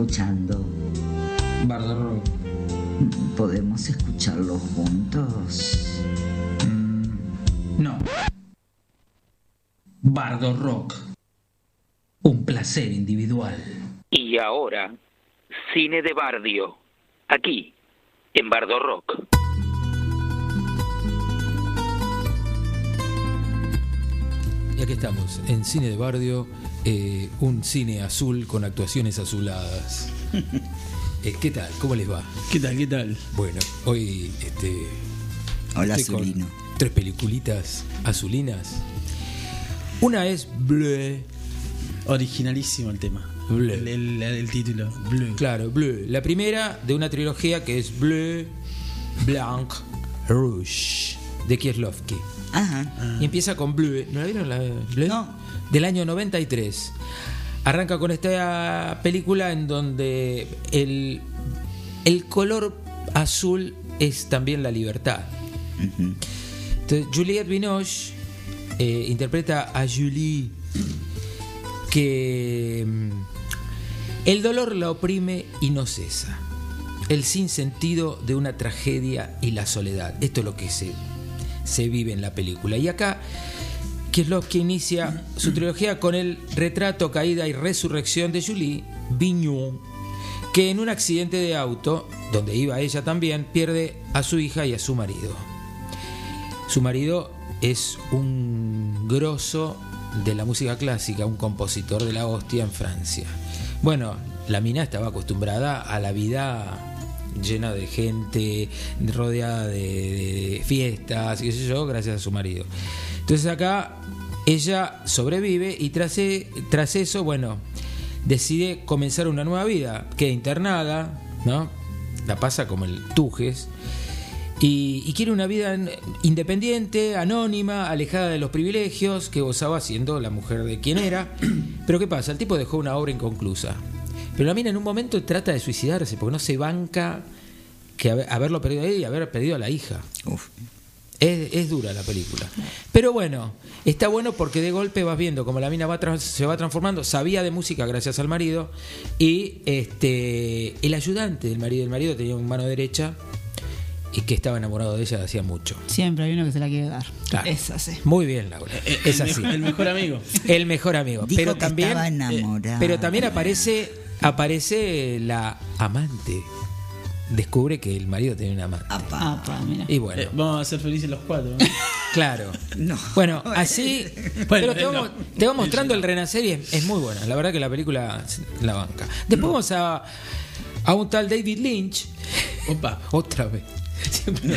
Escuchando? Bardo Rock. ¿Podemos escucharlo juntos? Mm, No. Bardo Rock. Un placer individual. Y ahora, cine de Bardio, aquí, en Bardo Rock. Y aquí estamos, en Cine de Bardio, eh, un cine azul con actuaciones azuladas. Eh, ¿Qué tal? ¿Cómo les va? ¿Qué tal? ¿Qué tal? Bueno, hoy este, Hola, estoy con Azulino. tres peliculitas azulinas. Una es Bleu. Originalísimo el tema. Bleu. El, el- el título. Bleu. Claro, Bleu. La primera de una trilogía que es Bleu, Blanc, Rouge, de Kieslowski. Ajá. Y empieza con Bleu. ¿No la vieron la Bleu? Del año 93. Arranca con esta película en donde el, el color azul es también la libertad. Entonces, Juliette Binoche eh, interpreta a Julie que mm, el dolor la oprime y no cesa. El sinsentido de una tragedia y la soledad. Esto es lo que se, se vive en la película. Y acá Kieslowski inicia su trilogía con el retrato, caída y resurrección de Julie Vignon, que en un accidente de auto, donde iba ella también, pierde a su hija y a su marido. Su marido es un grosso de la música clásica, un compositor de la hostia en Francia. Bueno, la mina estaba acostumbrada a la vida llena de gente, rodeada de, de fiestas, qué sé yo, gracias a su marido. Entonces acá ella sobrevive y tras, e- tras eso, bueno, decide comenzar una nueva vida. Queda internada, ¿no? La pasa como el Tujes. Y, y quiere una vida en- independiente, anónima, alejada de los privilegios que gozaba siendo la mujer de quien era. Pero ¿qué pasa? El tipo dejó una obra inconclusa. Pero la mina en un momento trata de suicidarse porque no se banca que haber- haberlo perdido a él y haber perdido a la hija. Es, es dura la película. Pero bueno, está bueno porque de golpe vas viendo como la mina va se va transformando. Sabía de música gracias al marido. Y este el ayudante del marido, el marido tenía una mano derecha y que estaba enamorado de ella hacía mucho. Siempre hay uno que se la quiere dar. Claro. Es así. Muy bien, Laura. Es el así. mejor- el mejor amigo. El mejor amigo. Dijo pero que también, estaba enamorado. pero también aparece, aparece la amante. Descubre que el marido tiene una amante. Apa, mira. Y bueno. Eh, vamos a ser felices los cuatro. Claro. No. Bueno, así. Bueno, pero te vamos, no. te vamos mostrando el renacer y es, es muy buena. La verdad que la película la banca. Después vamos a, a un tal David Lynch. Opa. Otra vez. Siempre.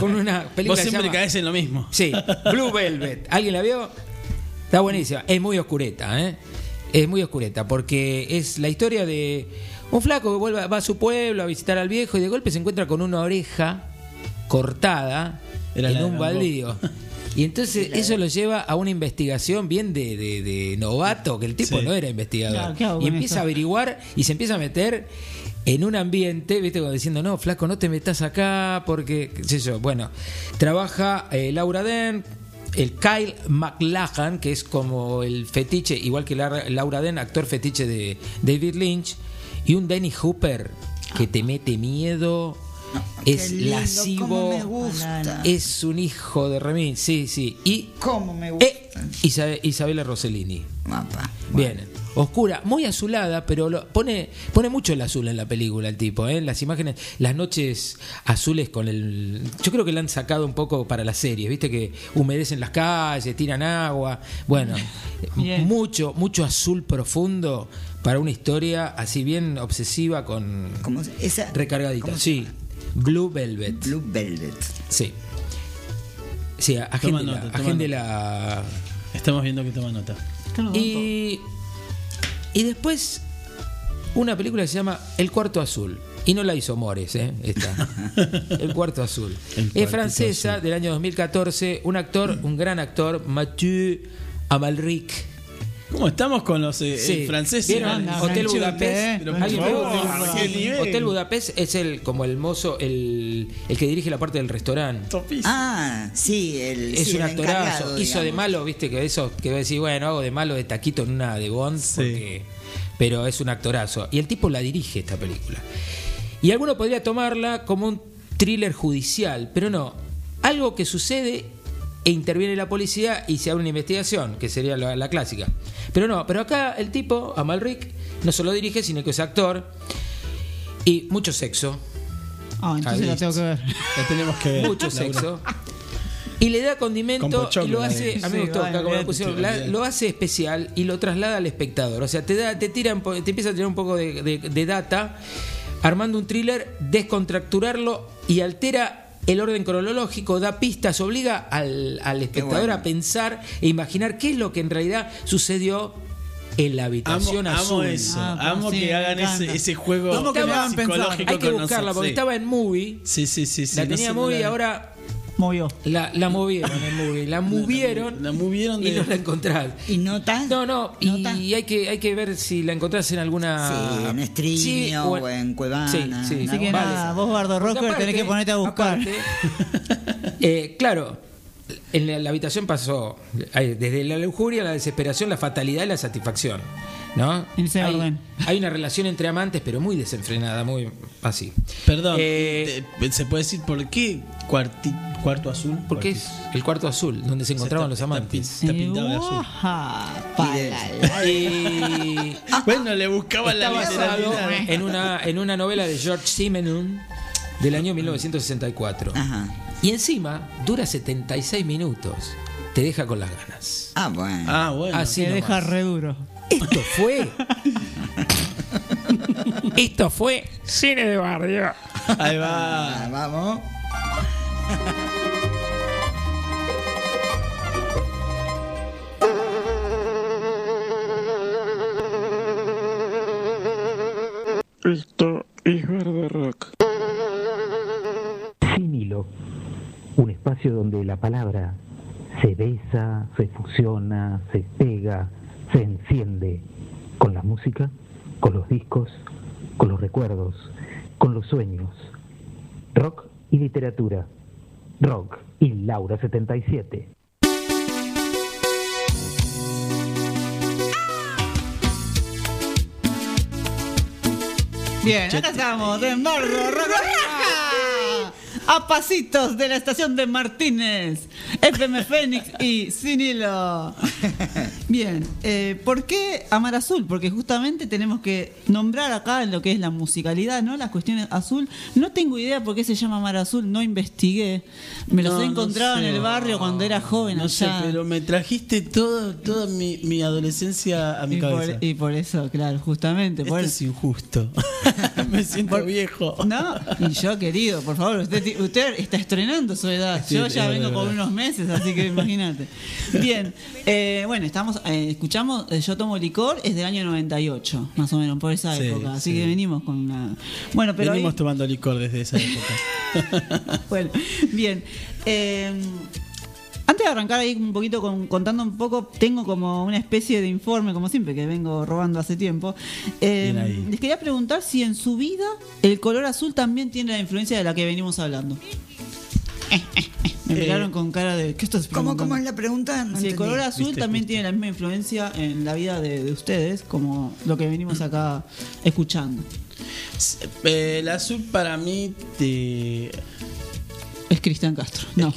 Con una película Vos que siempre llama- caes en lo mismo. Sí, Blue Velvet. ¿Alguien la vio? Está buenísima. Es muy oscureta, ¿eh? Es muy oscureta porque es la historia de un flaco que vuelve, va a su pueblo a visitar al viejo y de golpe se encuentra con una oreja cortada Era en un baldío. Y entonces eso lo lleva a una investigación bien de, de- de novato, que el tipo Sí. no era investigador. Claro, ¿qué hago y empieza a averiguar y se empieza a meter en un ambiente, viste, como diciendo, no, flaco, no te metas acá porque, qué sé yo. Bueno, trabaja eh, Laura Dern, el Kyle MacLachlan, que es como el fetiche, igual que Laura Dern, actor fetiche de David Lynch, y un Danny Hooper que te mete miedo. Es Qué lindo, lascivo, cómo me gusta. es un hijo de Remín, sí, sí. Y ¿Cómo me gusta? eh, Isabe- Isabela Rossellini. Apa. Bien, oscura, muy azulada, pero lo- pone, pone mucho el azul en la película el tipo, ¿eh? Las imágenes, las noches azules con el... Yo creo que la han sacado un poco para las series, viste que humedecen las calles, tiran agua, bueno, Bien. mucho, mucho azul profundo para una historia así bien obsesiva con... ¿Cómo se- esa- Recargadita, cómo sí. Blue Velvet. Blue Velvet. Sí. Sí, agéndela, nota, agéndela Estamos viendo que toma nota. y, y después una película que se llama El Cuarto Azul. Y no la hizo Mores, ¿eh? Esta. El Cuarto Azul. El es francesa Azul. del año 2014. Un actor, un gran actor, Mathieu Amalric. ¿Cómo estamos con los eh, Sí. franceses? ¿Vieron Hotel Budapest? eh. Pero, por ¿Alguien favor, vio qué nivel. Hotel Budapest es el como el mozo, el, el que dirige la parte del restaurante. Ah, sí, el, Es sí, un el actorazo. Hizo de malo, viste, que eso, que va a decir, bueno, hago de malo de taquito en una de Bond, porque- pero es un actorazo. Y el tipo la dirige esta película. Y alguno podría tomarla como un thriller judicial, pero no. Algo que sucede e interviene la policía y se abre una investigación, que sería la, la clásica. Pero no, pero acá el tipo, Amalric, no solo dirige, sino que es actor. Y mucho sexo. Ah, entonces Ahí la tengo que ver. La tenemos que ver. Mucho sexo. Y le da condimento Con y lo hace, a mí me gustó, vale, acá como lo pusieron, la- hace especial y lo traslada al espectador. O sea, te da, te te empieza a tirar un poco de, de- de data, armando un thriller, descontracturarlo y altera el orden cronológico, da pistas, obliga al, al espectador bueno. a pensar e imaginar qué es lo que en realidad sucedió en la Amo, habitación amo azul. eso. Ah, amo sí, que me hagan ese, ese juego ¿Cómo que psicológico Hay que con buscarla nosotros, porque sí. estaba en movie. Sí, sí, sí. sí, la tenía no movie y ahora Movió. la, la movieron en movie. La movieron La movieron y no la encontrás. ¿Y nota? No, no, y hay que, hay que ver si la encontrás en alguna. Sí, en streaming Sí, o en Cuevana. Sí, sí. Así que Vale. nada, vos, Bardo Porque Rocker, tenés que ponerte a buscar. aparte, eh, claro, en la, la habitación pasó hay- desde la lujuria, la desesperación, la fatalidad y la satisfacción. ¿No? En ese hay, orden. hay una relación entre amantes, pero muy desenfrenada, muy así. Perdón, Eh, ¿se puede decir por qué cuarti- cuarto azul? Porque es el cuarto azul, donde se encontraban los está- amantes. Está pintado de azul. Uaja, Y Bueno, le buscaba la está basado literalidad. en una, en una novela de George Simenon del año 1964. Ajá. Y encima dura 76 minutos. Te deja con las ganas. Ah, bueno. Ah, bueno. Así nomás. deja re duro. Esto fue. Esto fue Cine de Barrio. Ahí va. Vamos. Esto es Bardo Rock. Sin hilo. Un espacio donde la palabra se besa, se fusiona, se pega, se enciende con la música, con los discos, con los recuerdos, con los sueños. Rock y literatura. Rock y Laura 77. Bien, acá estamos en Bardo Rock. A pasitos de la estación de Martínez, FM Fénix y Sin Hilo. Bien, eh, ¿por qué Amar Azul? Porque justamente tenemos que nombrar acá en lo que es la musicalidad, ¿no? Las cuestiones azul. No tengo idea por qué se llama Amar Azul, no investigué. Me los No, he no encontrado sé. en el barrio cuando era joven No sé, allá. pero me trajiste todo, toda mi, mi adolescencia a mi y, cabeza. por, y por eso, claro, justamente. Esto por es injusto. me siento viejo. No, y yo querido, por favor, usted, usted está estrenando su edad. Sí, yo ya vengo con unos meses, así que imagínate. Bien, eh, bueno, estamos, eh, escuchamos eh, Yo tomo licor, es del año 98, más o menos, por esa Sí, época. Así sí. que venimos con una. Bueno, pero. Venimos tomando licor desde esa época. bueno, bien. Eh, antes de arrancar ahí un poquito con- contando un poco, tengo como una especie de informe, como siempre, que vengo robando hace tiempo. Eh, les quería preguntar si en su vida el color azul también tiene la influencia de la que venimos hablando. Me Eh, miraron con cara de. ¿Qué estás ¿Cómo, preguntando? cómo es la pregunta? No Si el color azul Viste, también tiene la misma influencia en la vida de, de ustedes, como lo que venimos acá escuchando. Eh, el azul para mí te... Es Cristian Castro. No.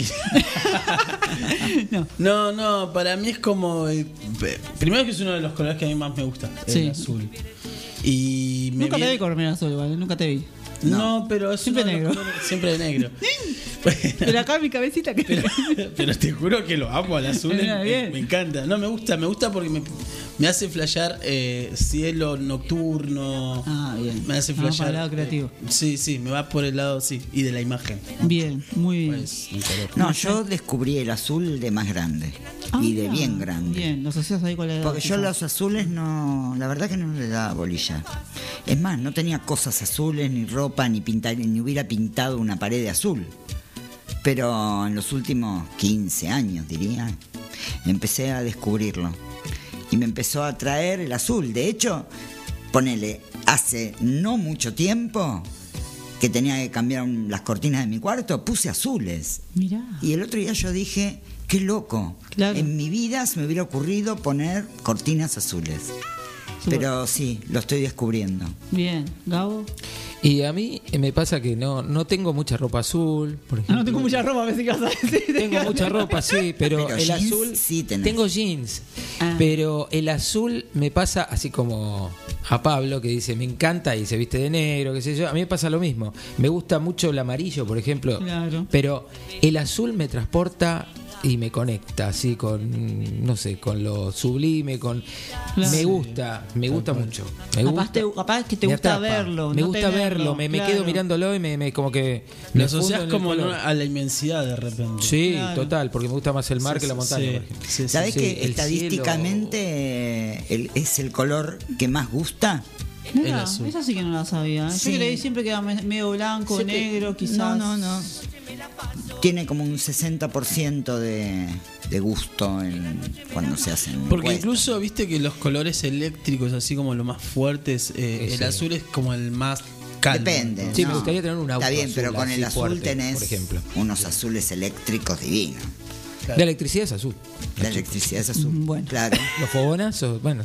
no. No, no, para mí es como... eh, primero que es uno de los colores que a mí más me gusta, Sí. el azul. Y me Nunca te vi con azul, ¿eh? nunca te vi. No, pero es Siempre negro. siempre de negro. Bueno, Pero acá mi cabecita que. pero, pero te juro que lo amo al azul, Mira, me, me encanta. No, me gusta, me gusta porque me, me hace flashear eh, cielo nocturno. Ah, bien. Me hace Ah, para el flashear. lado creativo. eh, sí, sí, me va por el lado, sí, y de la imagen. Bien, muy bien. Pues. No, yo descubrí el azul de más grande. y de Ah, bien grande. Bien, los asocias ahí con la edad. Porque yo los azules no, la verdad que no le daba bolilla. Es más, no tenía cosas azules, ni ropa, ni pintar, ni hubiera pintado una pared de azul. Pero en los últimos 15 años, diría, empecé a descubrirlo. y me empezó a atraer el azul. De hecho, ponele, hace no mucho tiempo que tenía que cambiar las cortinas de mi cuarto, puse azules. Mirá. Y el otro día yo dije, qué loco. En mi vida se me hubiera ocurrido poner cortinas azules. Pero sí, lo estoy descubriendo. Bien, Gabo. Y a mí eh, me pasa que no, no tengo mucha ropa azul, por Ah, ejemplo. no tengo mucha ropa, a ver si vas a decir. Tengo mucha ropa, sí, pero, Pero el jeans azul. sí tenés. Tengo jeans. Ah. Pero el azul me pasa así como a Pablo, que dice, me encanta y se viste de negro, qué sé yo. A mí me pasa lo mismo. Me gusta mucho el amarillo, por ejemplo. Claro. Pero el azul me transporta y me conecta así con, no sé, con lo sublime, con... Claro. Me gusta, me gusta mucho. Me Capaz, gusta. te- capaz que te Me gusta atrapa. verlo. Me no gusta tenerlo, verlo, me, me claro. quedo mirándolo y me, me- como que... Lo me fundo asocias como a la inmensidad de repente. Sí, Claro. total, porque me gusta más el mar Sí, que la montaña, sí, por ejemplo. sí, sí. ¿Sabés Sí, que el estadísticamente el- es el color que más gusta? El azul. Esa sí que no la sabía. Sí. Yo creí siempre que era me- medio blanco, Siempre- negro, quizás. No, no, no. Tiene como un 60% de, de gusto en, cuando se hacen. Porque encuestas. incluso viste que los colores eléctricos, así como los más fuertes, eh, el azul es como el más calmo. Depende. Sí, no. me gustaría tener un auto Está bien, azul, pero con el azul fuerte, tenés por ejemplo. unos azules eléctricos divinos. La electricidad es azul. La electricidad es azul. Bueno. Claro. Los fogonazos, bueno.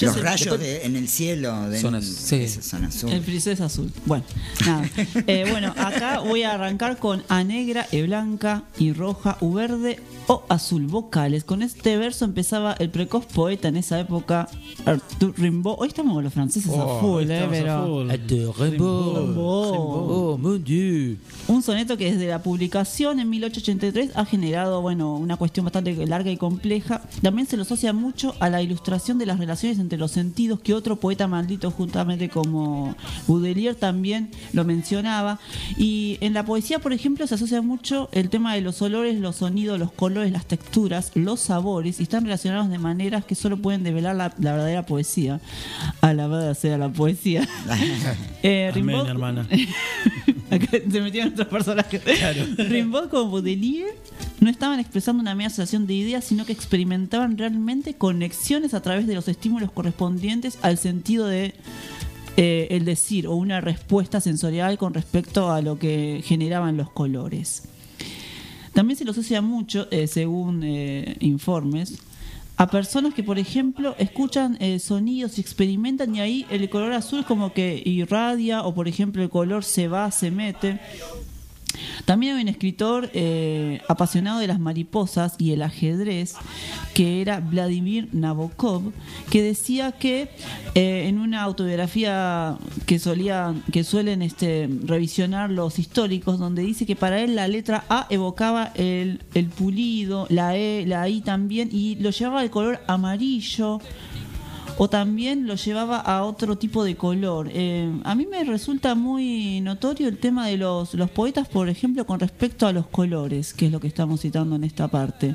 Los rayos de- en el cielo de Son az- sí. son azul. El frisés azul. Bueno, nada. Eh, bueno, acá voy a arrancar con A negra, E blanca, y roja, U verde o azul vocales. Con este verso empezaba el precoz poeta en esa época, Arthur Rimbaud. Hoy estamos con los franceses Oh, a full, eh, pero. full. Attends, Rimbaud. Rimbaud. Oh, mon Dieu. Un soneto que desde la publicación en 1883 ha generado, bueno, una cuestión bastante larga y compleja. También se lo asocia mucho a la ilustración de las relaciones entre los sentidos, que otro poeta maldito, justamente como Baudelaire, también lo mencionaba. Y en la poesía, por ejemplo, se asocia mucho el tema de los olores, los sonidos, los colores, las texturas, los sabores, y están relacionados de maneras que solo pueden develar la, la verdadera poesía. Alabada sea la poesía. Eh, Amén, Rimbaud- hermana. Acá se metieron otros personajes. Rimbaud como Baudelaire no estaban expresando una mera asociación de ideas, sino que experimentaban realmente conexiones a través de los estímulos correspondientes al sentido de eh, el decir o una respuesta sensorial con respecto a lo que generaban los colores. También se lo asocia mucho, eh, según eh, informes, a personas que, por ejemplo, escuchan eh, sonidos y experimentan y ahí el color azul como que irradia o, por ejemplo, el color se va, se mete. También hay un escritor eh, apasionado de las mariposas y el ajedrez, que era Vladimir Nabokov, que decía que eh, en una autobiografía que solía, que suelen este, revisionar los históricos, donde dice que para él la letra A evocaba el, el pulido, la E, la I también, y lo llevaba al color amarillo o también lo llevaba a otro tipo de color. Eh, a mí me resulta muy notorio el tema de los, los poetas, por ejemplo, con respecto a los colores, que es lo que estamos citando en esta parte.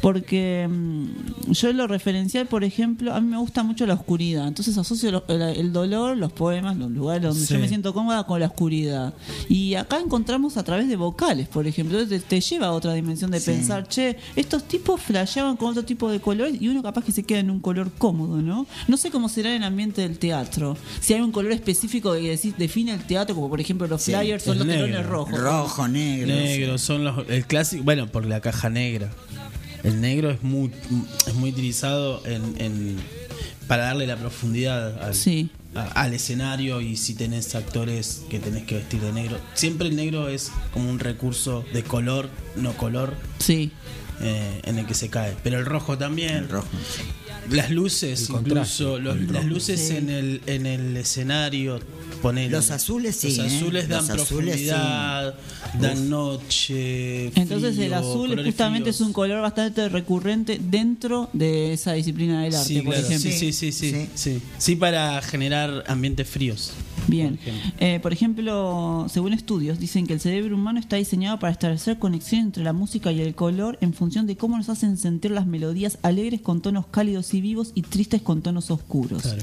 Porque mm, yo en lo referencial, por ejemplo, a mí me gusta mucho la oscuridad. Entonces asocio lo- el, el dolor, los poemas, los lugares donde Sí. yo me siento cómoda con la oscuridad. Y acá encontramos a través de vocales, por ejemplo. Entonces te, te lleva a otra dimensión de Sí. pensar, che, estos tipos flasheaban con otro tipo de colores y uno capaz que se queda en un color cómodo, ¿no? No sé cómo será en el ambiente del teatro. Si hay un color específico que decís, define el teatro, como por ejemplo los Sí, flyers son los negro. telones rojos. Rojo, negro. Negro, son los. El clásico. Bueno, por la caja negra. El negro es muy, es muy utilizado en, en- para darle la profundidad al, Sí. a- al escenario y si tenés actores que tenés que vestir de negro. Siempre el negro es como un recurso de color, no color, Sí. eh, en el que se cae. Pero el rojo también. El rojo. Las luces, El incluso los- el las luces Sí. en el en el escenario ponen Los azules sí, los ¿eh? azules dan Los azules sí. profundidad, dan noche. Entonces el azul justamente es un color bastante recurrente dentro de esa disciplina del arte, Sí, por claro, ejemplo. sí, sí, sí, sí, Sí. sí. Sí, para generar ambientes fríos. Bien. Eh, por ejemplo, según estudios, dicen que el cerebro humano está diseñado para establecer conexión entre la música y el color en función de cómo nos hacen sentir las melodías alegres con tonos cálidos y vivos y tristes con tonos oscuros.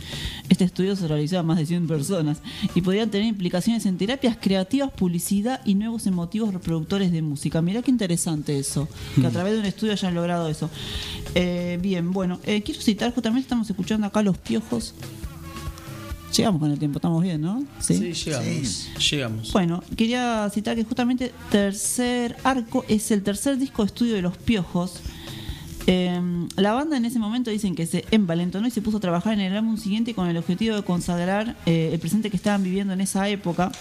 Este estudio se realizó a más de 100 personas y podrían tener implicaciones en terapias creativas, publicidad y nuevos emotivos reproductores de música. Mirá qué interesante eso, que a través de un estudio hayan logrado eso. Eh, bien, bueno, eh, quiero citar, justamente estamos escuchando acá Los Piojos. Llegamos con el tiempo, estamos bien, ¿no? Sí, llegamos. Llegamos. Bueno, quería citar que justamente Tercer Arco es el tercer disco de estudio de Los Piojos. Eh, la banda en ese momento dicen que se envalentonó y se puso a trabajar en el álbum siguiente con el objetivo de consagrar eh, el presente que estaban viviendo en esa época.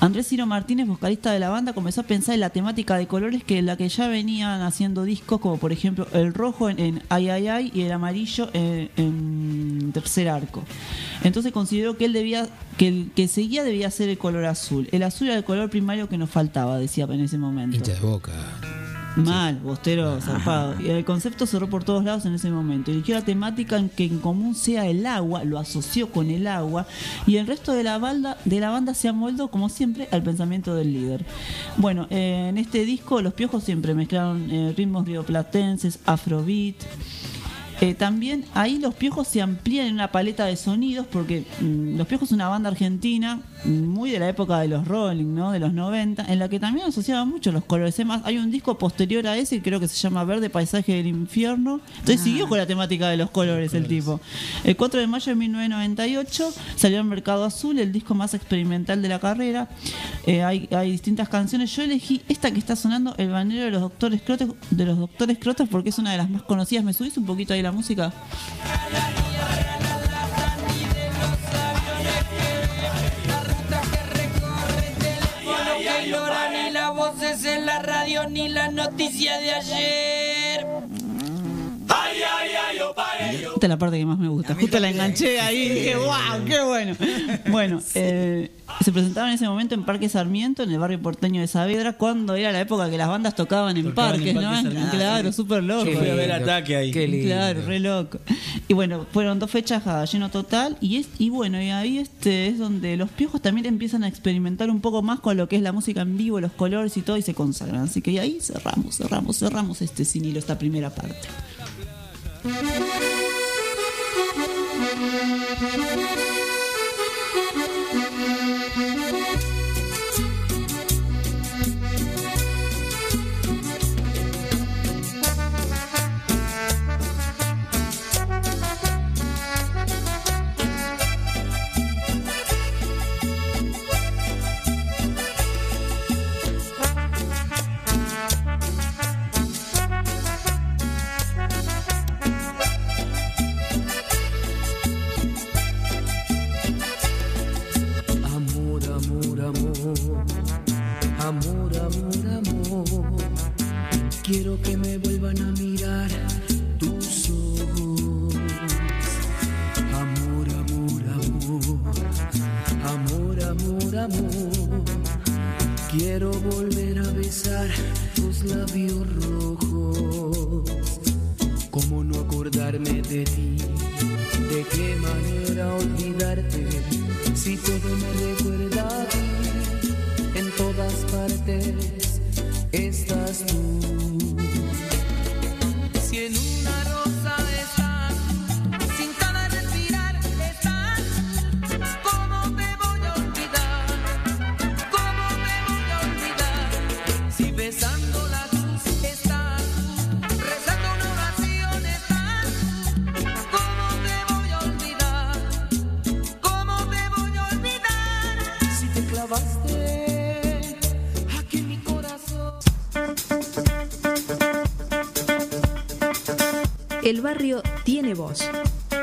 Andrés Ciro Martínez, vocalista de la banda, comenzó a pensar en la temática de colores que la que ya venían haciendo discos, como por ejemplo el rojo en, en Ay Ay Ay y el amarillo en, Tercer Arco. Entonces consideró que él debía, que el que seguía debía ser el color azul. El azul era el color primario que nos faltaba, decía en ese momento. De boca. Mal, bostero, zarpado. Y el concepto cerró por todos lados en ese momento. Eligió la temática en que en común sea el agua, lo asoció con el agua, y el resto de la banda, de la banda se amoldó, como siempre, al pensamiento del líder. Bueno, eh, en este disco los piojos siempre mezclaron eh, ritmos rioplatenses, afrobeat. Eh, también ahí los piojos se amplían en una paleta de sonidos porque mm, los piojos es una banda argentina muy de la época de los Rolling, ¿no? De los 90, en la que también asociaban mucho los colores. Además, hay un disco posterior a ese, creo que se llama Verde Paisaje del Infierno. Entonces siguió con la temática de los colores el tipo. El 4 de mayo de 1998 salió al mercado azul, el disco más experimental de la carrera. Eh, hay, hay distintas canciones. Yo elegí esta que está sonando, El banero de los doctores crotos, de los doctores crotos, porque es una de las más conocidas. ¿Me subís un poquito ahí la música? Voces en la radio ni las noticias de ayer. Esta es la parte que más me gusta. Justo la enganché ahí y dije, wow, qué bueno. Bueno, eh, se presentaban en ese momento en Parque Sarmiento, en el barrio porteño de Saavedra, cuando era la época que las bandas tocaban en Tocaban parques, en Parque ¿no? Sarmiento. Claro, súper loco. Fui a ver Ataque ahí. Qué lindo. Claro, re loco. Y bueno, fueron dos fechas a lleno total y es y bueno, y ahí este es donde los piojos también empiezan a experimentar un poco más con lo que es la música en vivo, los colores y todo y se consagran. Así que ahí cerramos, cerramos, cerramos este sinilo, esta primera parte. Amor,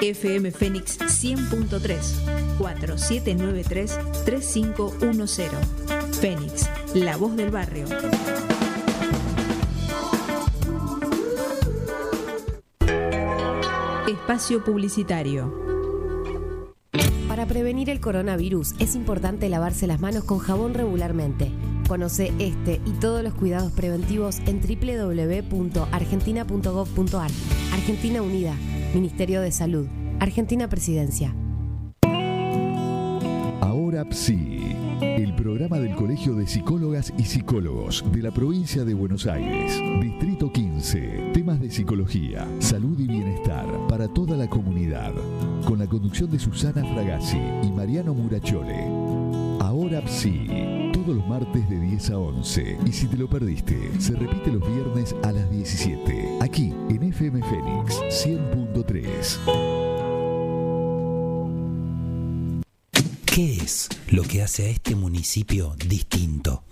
FM Fénix 100.3 4793 3510. Fénix, la voz del barrio. Espacio publicitario. Para prevenir el coronavirus es importante lavarse las manos con jabón regularmente. Conoce este y todos los cuidados preventivos en www.argentina.gov.ar. Argentina Unida, Ministerio de Salud, Argentina Presidencia. Ahora Psi, el programa del Colegio de Psicólogas y Psicólogos de la provincia de Buenos Aires, Distrito 15. Temas de psicología, salud y bienestar para toda la comunidad. Con la conducción de Susana Fragazzi y Mariano Murachole. Ahora Psi, todos los martes de 10 a 11. Y si te lo perdiste, se repite los viernes a las 17. Aquí en FM Fénix 100.3. ¿Qué es lo que hace a este municipio distinto?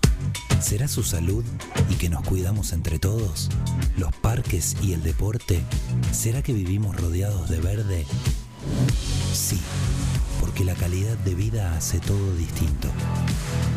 ¿Será su salud y que nos cuidamos entre todos? ¿Los parques y el deporte? ¿Será que vivimos rodeados de verde? Sí, porque la calidad de vida hace todo distinto.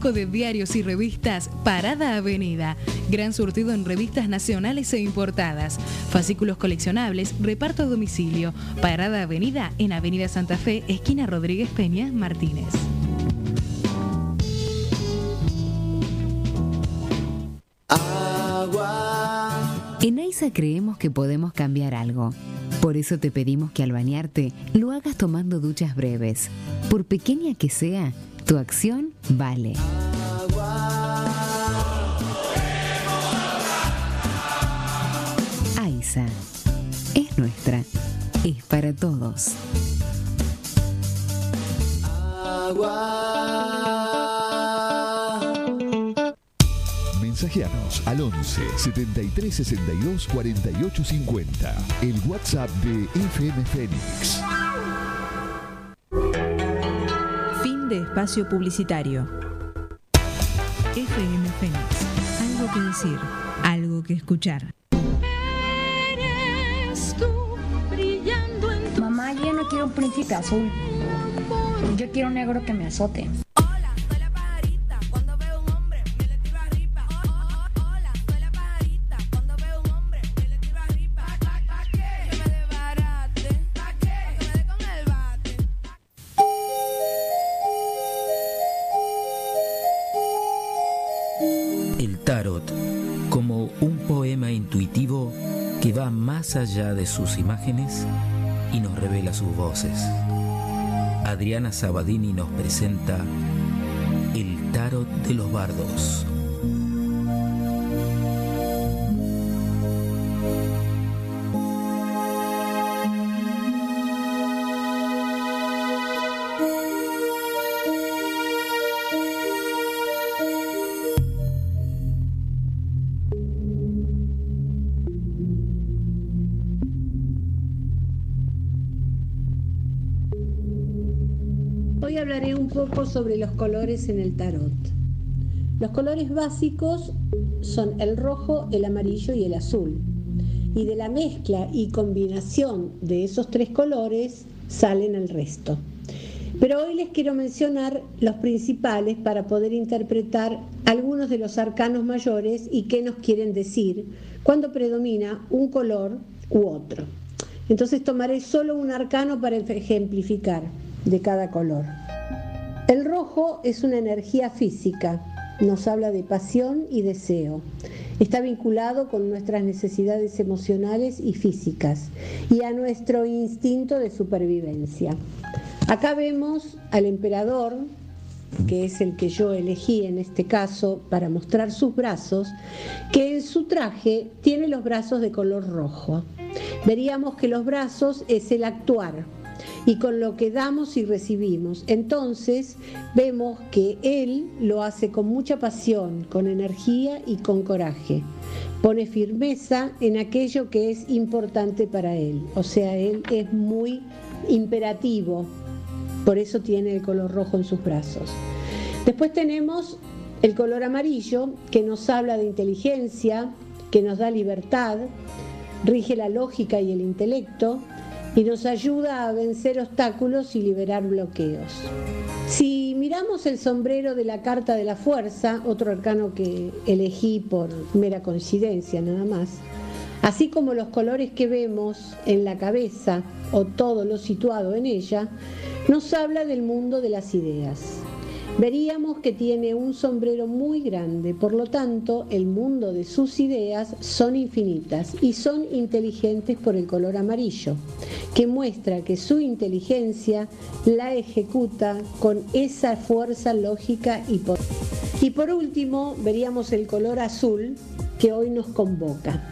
Kiosco de diarios y revistas Parada Avenida. Gran surtido en revistas nacionales e importadas. Fascículos coleccionables, reparto a domicilio. Parada Avenida en Avenida Santa Fe, esquina Rodríguez Peña, Martínez. En AISA creemos que podemos cambiar algo. Por eso te pedimos que al bañarte lo hagas tomando duchas breves. Por pequeña que sea, tu acción vale. AISA es nuestra, es para todos. Mensajeanos al 11 73 62 48 50. El WhatsApp de FM Fénix. Fin de espacio publicitario. FM Fénix. Algo que decir, algo que escuchar. Mamá, yo no quiero un príncipe azul. Yo quiero un negro que me azote. Allá de sus imágenes y nos revela sus voces. Adriana Sabadini nos presenta El tarot de los bardos. Sobre los colores en el tarot. Los colores básicos son el rojo, el amarillo y el azul. Y de la mezcla y combinación de esos tres colores salen el resto. Pero hoy les quiero mencionar los principales para poder interpretar algunos de los arcanos mayores y qué nos quieren decir cuando predomina un color u otro. Entonces tomaré solo un arcano para ejemplificar de cada color. El rojo es una energía física, nos habla de pasión y deseo. Está vinculado con nuestras necesidades emocionales y físicas y a nuestro instinto de supervivencia. Acá vemos al emperador, que es el que yo elegí en este caso para mostrar sus brazos, que en su traje tiene los brazos de color rojo. Veríamos que los brazos es el actuar, y con lo que damos y recibimos. Entonces vemos que Él lo hace con mucha pasión, con energía y con coraje. Pone firmeza en aquello que es importante para Él. O sea, Él es muy imperativo. Por eso tiene el color rojo en sus brazos. Después tenemos el color amarillo, que nos habla de inteligencia, que nos da libertad, rige la lógica y el intelecto, y nos ayuda a vencer obstáculos y liberar bloqueos. Si miramos el sombrero de la carta de la fuerza, otro arcano que elegí por mera coincidencia nada más, así como los colores que vemos en la cabeza o todo lo situado en ella, nos habla del mundo de las ideas. Veríamos que tiene un sombrero muy grande, por lo tanto el mundo de sus ideas son infinitas y son inteligentes por el color amarillo, que muestra que su inteligencia la ejecuta con esa fuerza lógica y por... Y por último veríamos el color azul que hoy nos convoca.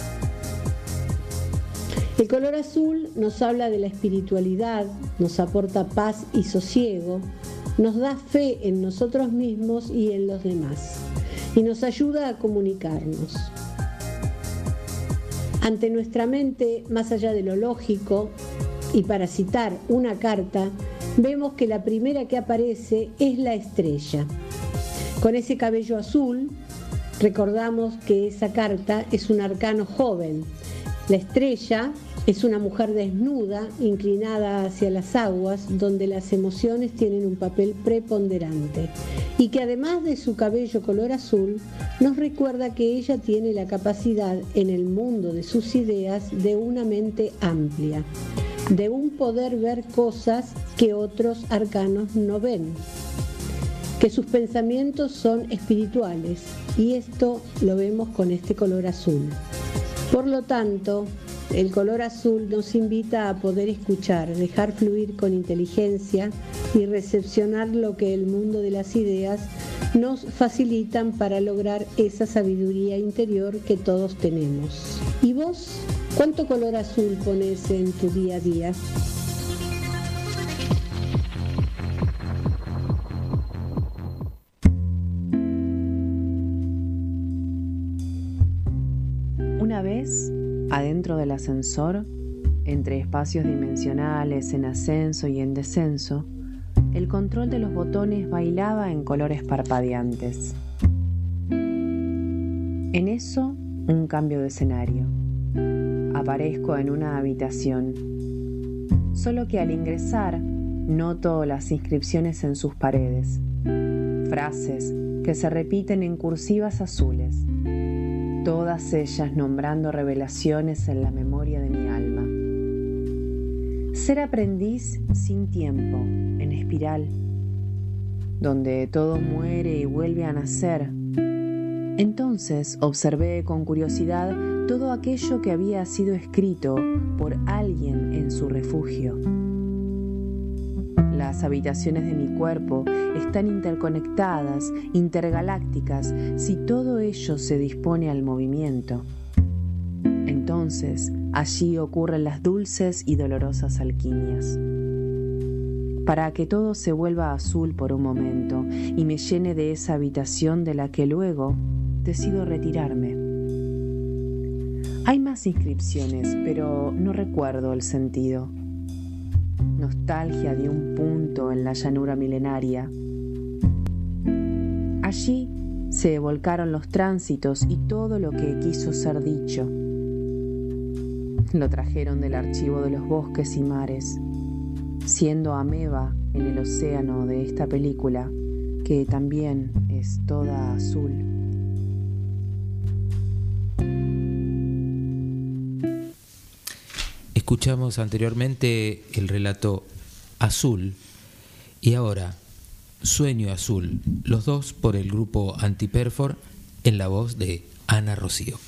El color azul nos habla de la espiritualidad, nos aporta paz y sosiego, nos da fe en nosotros mismos y en los demás y nos ayuda a comunicarnos. Ante nuestra mente, más allá de lo lógico, y para citar una carta, vemos que la primera que aparece es la estrella. Con ese cabello azul, recordamos que esa carta es un arcano joven. La estrella es una mujer desnuda, inclinada hacia las aguas, donde las emociones tienen un papel preponderante. Y que además de su cabello color azul, nos recuerda que ella tiene la capacidad en el mundo de sus ideas de una mente amplia, de un poder ver cosas que otros arcanos no ven, que sus pensamientos son espirituales y esto lo vemos con este color azul. Por lo tanto, el color azul nos invita a poder escuchar, dejar fluir con inteligencia y recepcionar lo que el mundo de las ideas nos facilitan para lograr esa sabiduría interior que todos tenemos. ¿Y vos? ¿Cuánto color azul pones en tu día a día? Una vez, adentro del ascensor, entre espacios dimensionales en ascenso y en descenso, el control de los botones bailaba en colores parpadeantes. En eso, un cambio de escenario. Aparezco en una habitación. Solo que al ingresar, noto las inscripciones en sus paredes. Frases que se repiten en cursivas azules todas ellas nombrando revelaciones en la memoria de mi alma. Ser aprendiz sin tiempo, en espiral, donde todo muere y vuelve a nacer. Entonces observé con curiosidad todo aquello que había sido escrito por alguien en su refugio. Las habitaciones de mi cuerpo están interconectadas, intergalácticas, si todo ello se dispone al movimiento. Entonces, allí ocurren las dulces y dolorosas alquimias. Para que todo se vuelva azul por un momento y me llene de esa habitación de la que luego decido retirarme. Hay más inscripciones, pero no recuerdo el sentido nostalgia de un punto en la llanura milenaria. Allí se volcaron los tránsitos y todo lo que quiso ser dicho. Lo trajeron del archivo de los bosques y mares, siendo ameba en el océano de esta película, que también es toda azul. Escuchamos anteriormente el relato Azul y ahora Sueño Azul, los dos por el grupo Antiperfor en la voz de Ana Rocío.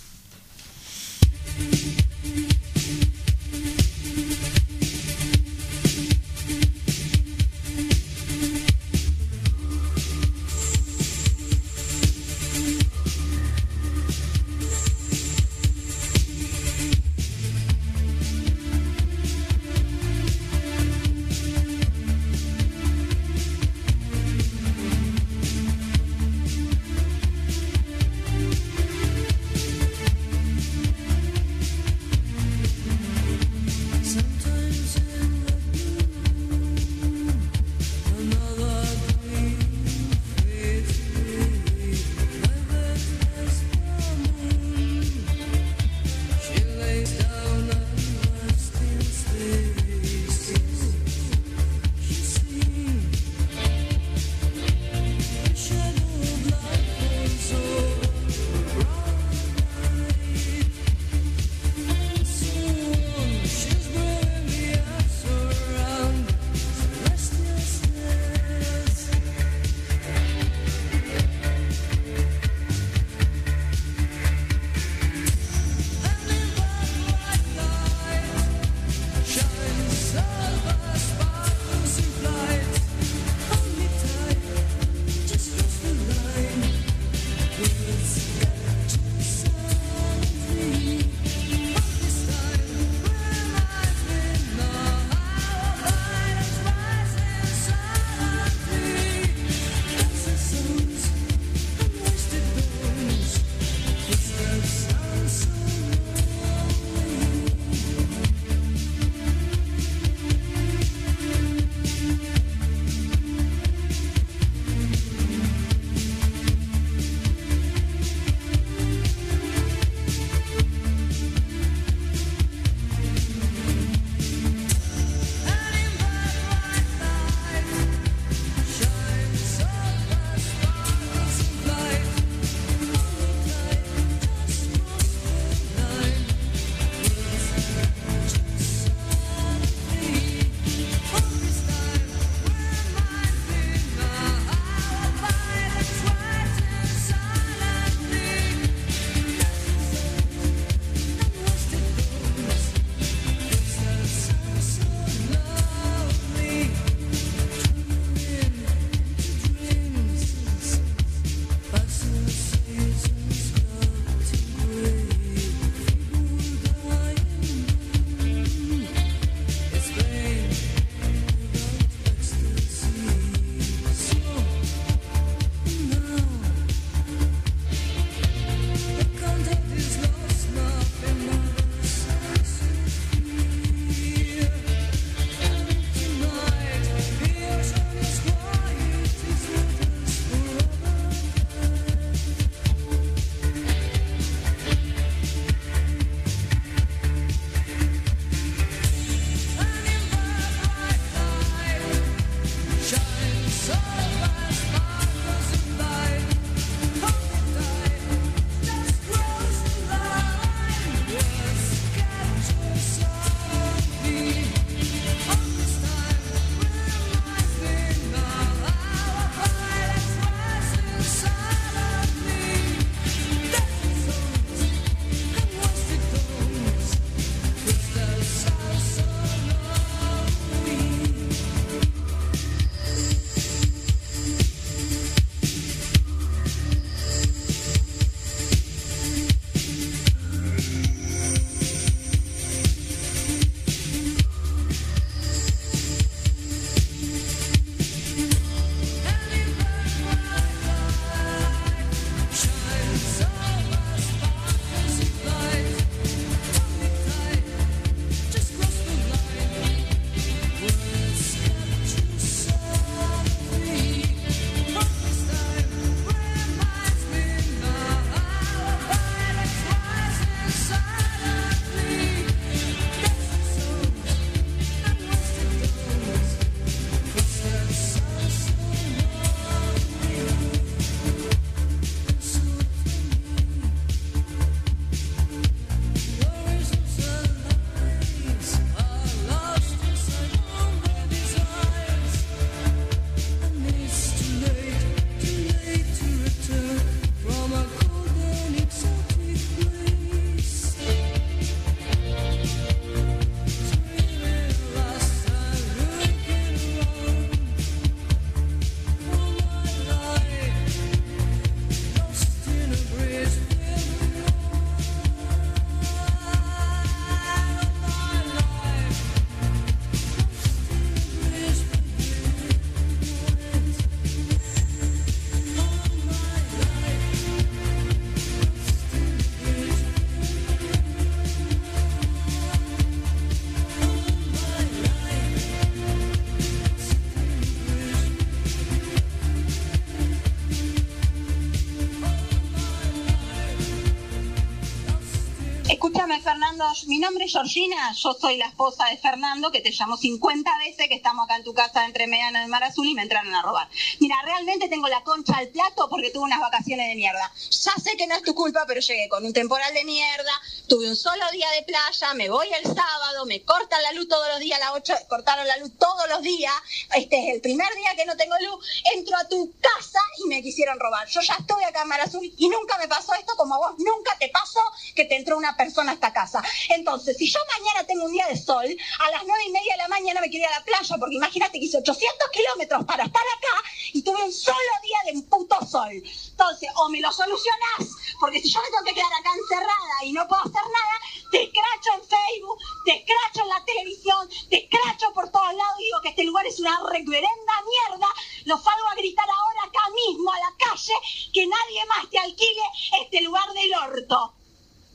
Fernando, mi nombre es Georgina, yo soy la esposa de Fernando, que te llamó 50 veces que estamos acá en tu casa entre Mediana y Mar Azul y me entraron a robar. Mira, realmente tengo la concha al plato porque tuve unas vacaciones de mierda. Ya sé que no es tu culpa, pero llegué con un temporal de mierda, tuve un solo día de playa, me voy el sábado, me cortan la luz todos los días, las 8 cortaron la luz todos los días, este es el primer día que no tengo luz, entro a tu casa y me quisieron robar. Yo ya estuve acá en Mar Azul y nunca me pasó esto como a vos, nunca te pasó que te entró una persona a esta casa. Entonces, si yo mañana tengo un día de sol, a las nueve y media de la mañana me quiero ir a la playa, porque imagínate que hice 800 kilómetros para estar acá y tuve un solo día de puto sol. Entonces, o me lo solucionás, porque si yo me tengo que quedar acá encerrada y no puedo hacer nada, te escracho en Facebook, te escracho en la televisión, te escracho por todos lados y digo que este lugar es una reverenda mierda, lo salgo a gritar ahora acá mismo a la calle, que nadie más te alquile este lugar del orto.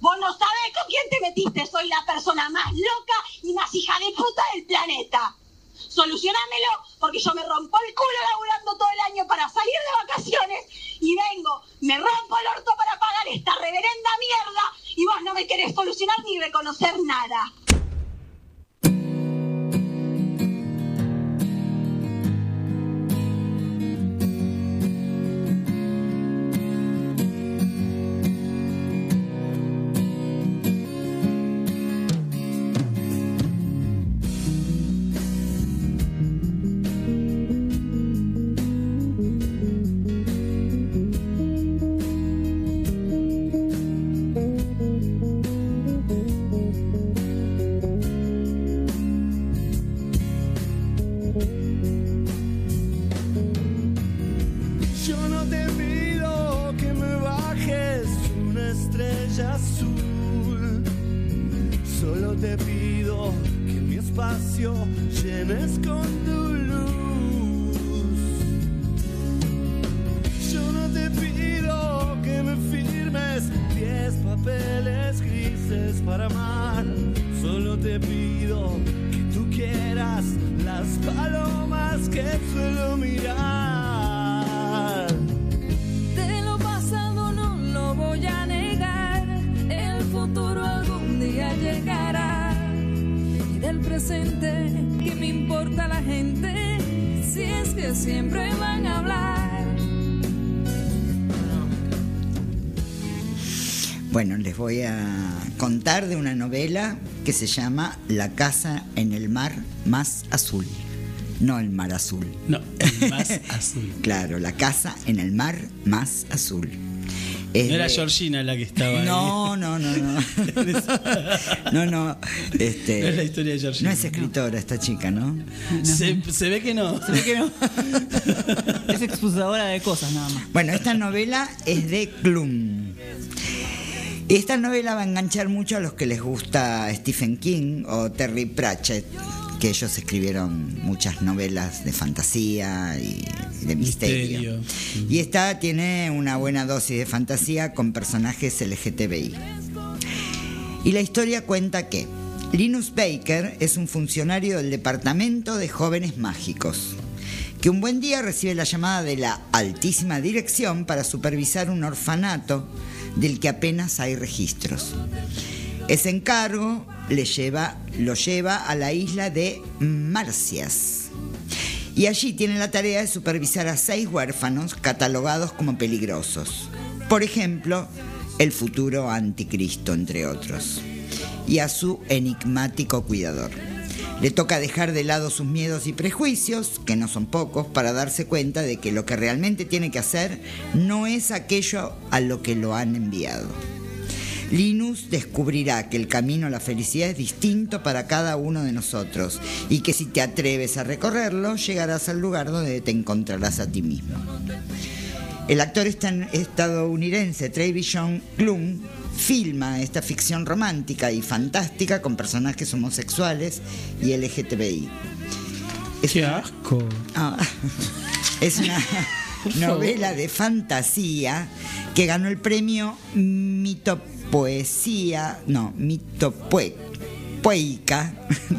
Vos no sabés con quién te metiste, soy la persona más loca y más hija de puta del planeta. Solucionámelo, porque yo me rompo el culo laburando todo el año para salir de vacaciones y vengo, me rompo el orto para pagar esta reverenda mierda y vos no me querés solucionar ni reconocer nada. Les voy a contar de una novela que se llama La casa en el mar más azul. No el mar azul. No, el más azul. Claro, la casa en el mar más azul. Es No era de- Georgina la que estaba ahí. No, no, no, no. no, no. Este, No es la historia de Georgina. No es escritora esta chica, ¿no? Se, se ve que no. Se ve que no. es expulsadora de cosas nada más. Bueno, esta novela es de Klum. Y esta novela va a enganchar mucho a los que les gusta Stephen King o Terry Pratchett, que ellos escribieron muchas novelas de fantasía y de misterio. Misterio. Y esta tiene una buena dosis de fantasía con personajes LGTBI. Y la historia cuenta que Linus Baker es un funcionario del Departamento de Jóvenes Mágicos, que un buen día recibe la llamada de la altísima dirección para supervisar un orfanato del que apenas hay registros. Ese encargo le lleva, lo lleva a la isla de Marcias. Y allí tiene la tarea de supervisar a seis huérfanos catalogados como peligrosos. Por ejemplo, el futuro anticristo, entre otros. Y a su enigmático cuidador. Le toca dejar de lado sus miedos y prejuicios, que no son pocos, para darse cuenta de que lo que realmente tiene que hacer no es aquello a lo que lo han enviado. Linus descubrirá que el camino a la felicidad es distinto para cada uno de nosotros y que si te atreves a recorrerlo llegarás al lugar donde te encontrarás a ti mismo. El actor estadounidense Travis John Klum filma esta ficción romántica y fantástica con personajes homosexuales y LGTBI. ¡Qué asco! Ah, es una novela de fantasía que ganó el premio Mitopoesía, no, Mitopoeica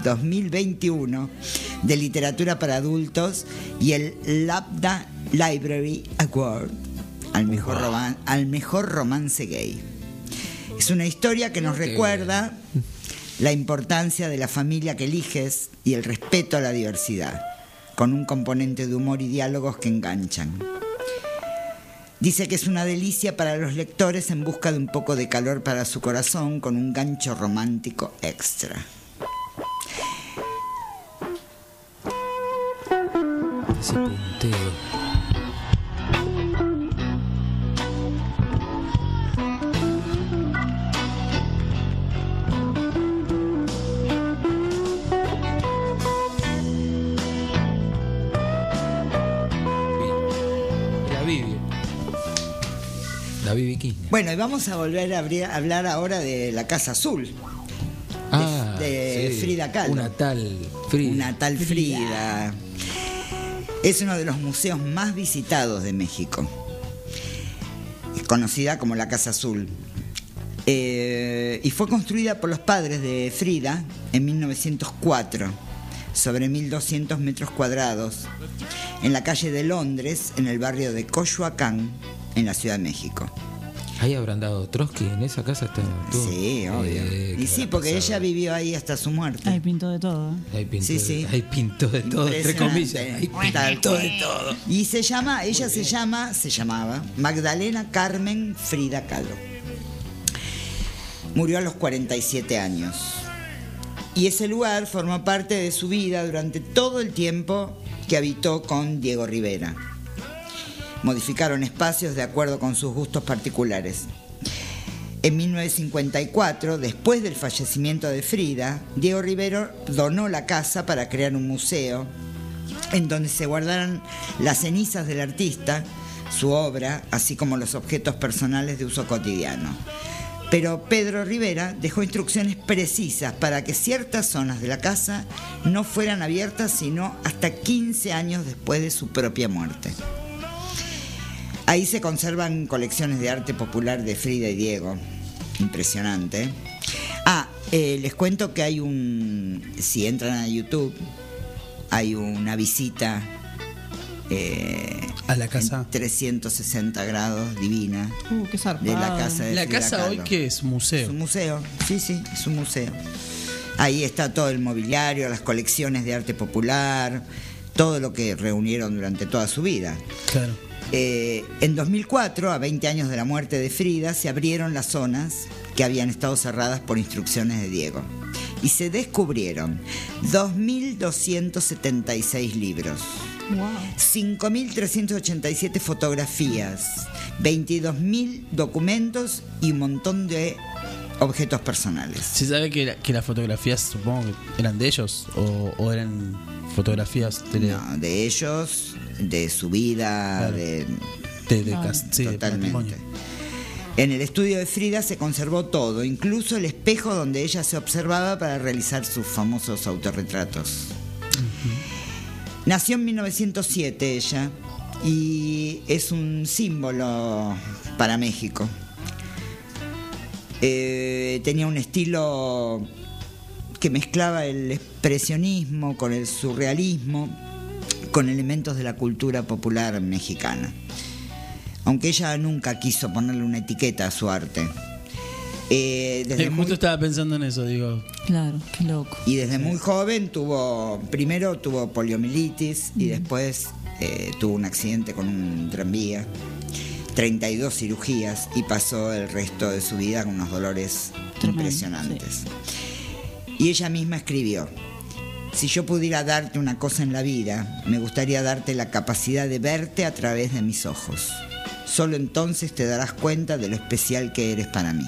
2021 de literatura para adultos y el Labda Library Award al mejor, roman- al mejor romance gay. Es una historia que nos recuerda la importancia de la familia que eliges y el respeto a la diversidad, con un componente de humor y diálogos que enganchan. Dice que es una delicia para los lectores en busca de un poco de calor para su corazón con un gancho romántico extra. Ese punteo. Vamos a volver a abrir- hablar ahora de la Casa Azul. Ah, de sí. Frida Kahlo. Una tal Frida. Una tal Frida. Es uno de los museos más visitados de México. Es conocida como la Casa Azul. Eh, y fue construida por los padres de Frida en 1904, sobre 1.200 metros cuadrados, en la calle de Londres, en el barrio de Coyoacán, en la Ciudad de México. Ahí habrán dado Trotsky en esa casa. Está, estuvo. Sí, obvio. Eh, y ¿qué sí, porque pasado? ella vivió ahí hasta su muerte. Ahí pintó de todo. ¿eh? Ahí pintó, Sí, sí. ahí pintó de todo, entre comillas. Ahí pintó de todo. Y se llama, ella se llama, se llamaba Magdalena Carmen Frida Kahlo. Murió a los 47 años. Y ese lugar formó parte de su vida durante todo el tiempo que habitó con Diego Rivera. Modificaron espacios de acuerdo con sus gustos particulares. En 1954, después del fallecimiento de Frida, Diego Rivero donó la casa para crear un museo en donde se guardaran las cenizas del artista, su obra, así como los objetos personales de uso cotidiano. Pero Pedro Rivera dejó instrucciones precisas para que ciertas zonas de la casa no fueran abiertas sino hasta 15 años después de su propia muerte. Ahí se conservan colecciones de arte popular de Frida y Diego. Impresionante. Ah, eh, les cuento que hay un. Si entran a YouTube, hay una visita. eh, A la casa. en 360 grados, divina. Uh, qué. De la casa de La Frida casa hoy que es museo. Es un museo, sí, sí, es un museo. Ahí está todo el mobiliario, las colecciones de arte popular, todo lo que reunieron durante toda su vida. Claro. Eh, en 2004, a 20 años de la muerte de Frida, se abrieron las zonas que habían estado cerradas por instrucciones de Diego. Y se descubrieron 2.276 libros, 5.387 fotografías, 22.000 documentos y un montón de objetos personales. ¿Se sabe que, la- que las fotografías, supongo que eran de ellos? ¿O, o eran fotografías de, No, de ellos, de su vida, Claro. de, de, de cas- sí, de totalmente. En el estudio de Frida se conservó todo, incluso el espejo donde ella se observaba para realizar sus famosos autorretratos. Nació en 1907 ella y es un símbolo para México. Eh, tenía un estilo que mezclaba el expresionismo con el surrealismo, con elementos de la cultura popular mexicana. Aunque ella nunca quiso ponerle una etiqueta a su arte. Eh, desde Eh, muy- justo estaba pensando en eso, digo. Claro, qué loco. y desde muy joven tuvo, primero tuvo poliomielitis y después eh, tuvo un accidente con un tranvía, 32 cirugías y pasó el resto de su vida con unos dolores Tremendo, impresionantes. Y ella misma escribió, si yo pudiera darte una cosa en la vida, me gustaría darte la capacidad de verte a través de mis ojos. Solo entonces te darás cuenta de lo especial que eres para mí.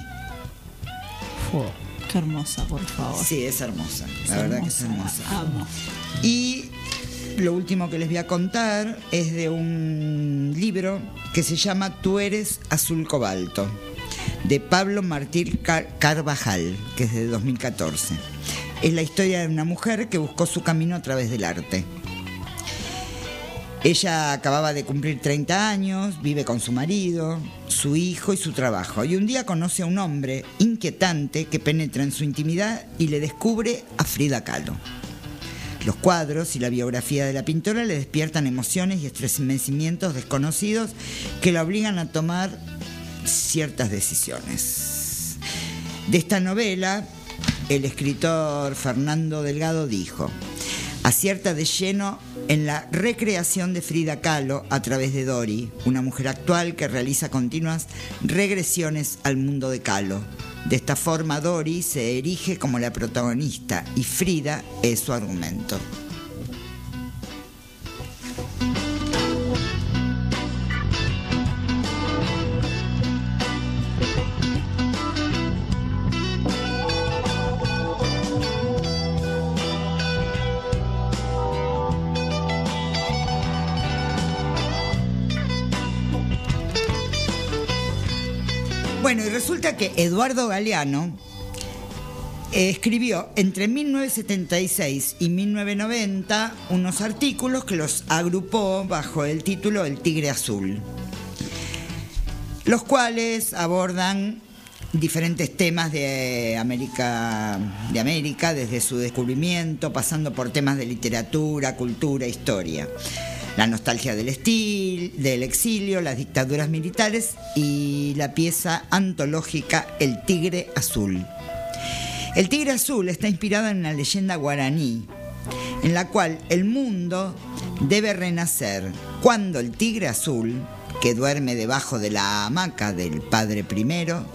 Qué hermosa, por favor. Sí, es hermosa. La Es verdad que es hermosa, hermosa. Amo. Y lo último que les voy a contar es de un libro que se llama Tú eres azul cobalto, de Pablo Martín Car- Carvajal, que es de 2014. Es la historia de una mujer que buscó su camino a través del arte. Ella acababa de cumplir 30 años, vive con su marido, su hijo y su trabajo. Y un día conoce a un hombre inquietante que penetra en su intimidad y le descubre a Frida Kahlo. Los cuadros y la biografía de la pintora le despiertan emociones y estremecimientos desconocidos que la obligan a tomar ciertas decisiones. De esta novela, el escritor Fernando Delgado dijo, acierta de lleno en la recreación de Frida Kahlo a través de Dori, una mujer actual que realiza continuas regresiones al mundo de Kahlo. De esta forma, Dori se erige como la protagonista y Frida es su argumento. Que Eduardo Galeano eh, escribió entre 1976 y 1990 unos artículos que los agrupó bajo el título El Tigre Azul, los cuales abordan diferentes temas de América, de América, desde su descubrimiento, pasando por temas de literatura, cultura, historia la nostalgia del, estil, del exilio, las dictaduras militares y la pieza antológica El Tigre Azul. El Tigre Azul está inspirada en una leyenda guaraní, en la cual el mundo debe renacer cuando el Tigre Azul, que duerme debajo de la hamaca del Padre Primero,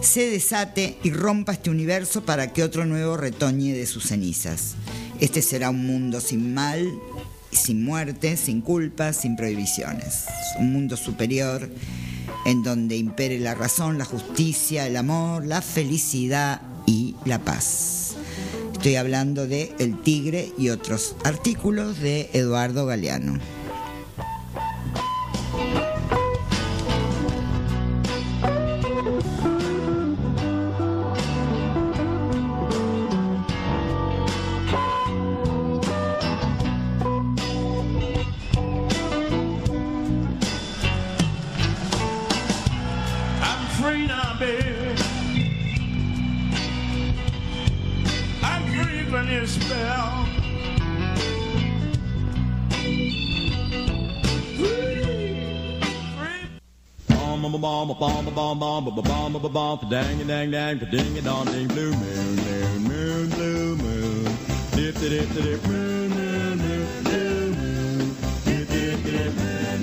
se desate y rompa este universo para que otro nuevo retoñe de sus cenizas. Este será un mundo sin mal, sin muerte, sin culpa, sin prohibiciones. Un mundo superior en donde impere la razón, la justicia, el amor, la felicidad y la paz. Estoy hablando de El Tigre y otros artículos de Eduardo Galeano. Bomb, bomb, bomb, bomb, bomb, bomb, bomb, bomb, dang, dang, dang, ding, dong, ding, blue moon, moon, moon, blue moon, dip, dip, dip, moon, moon, moon, blue moon, dip, dip, dip, moon,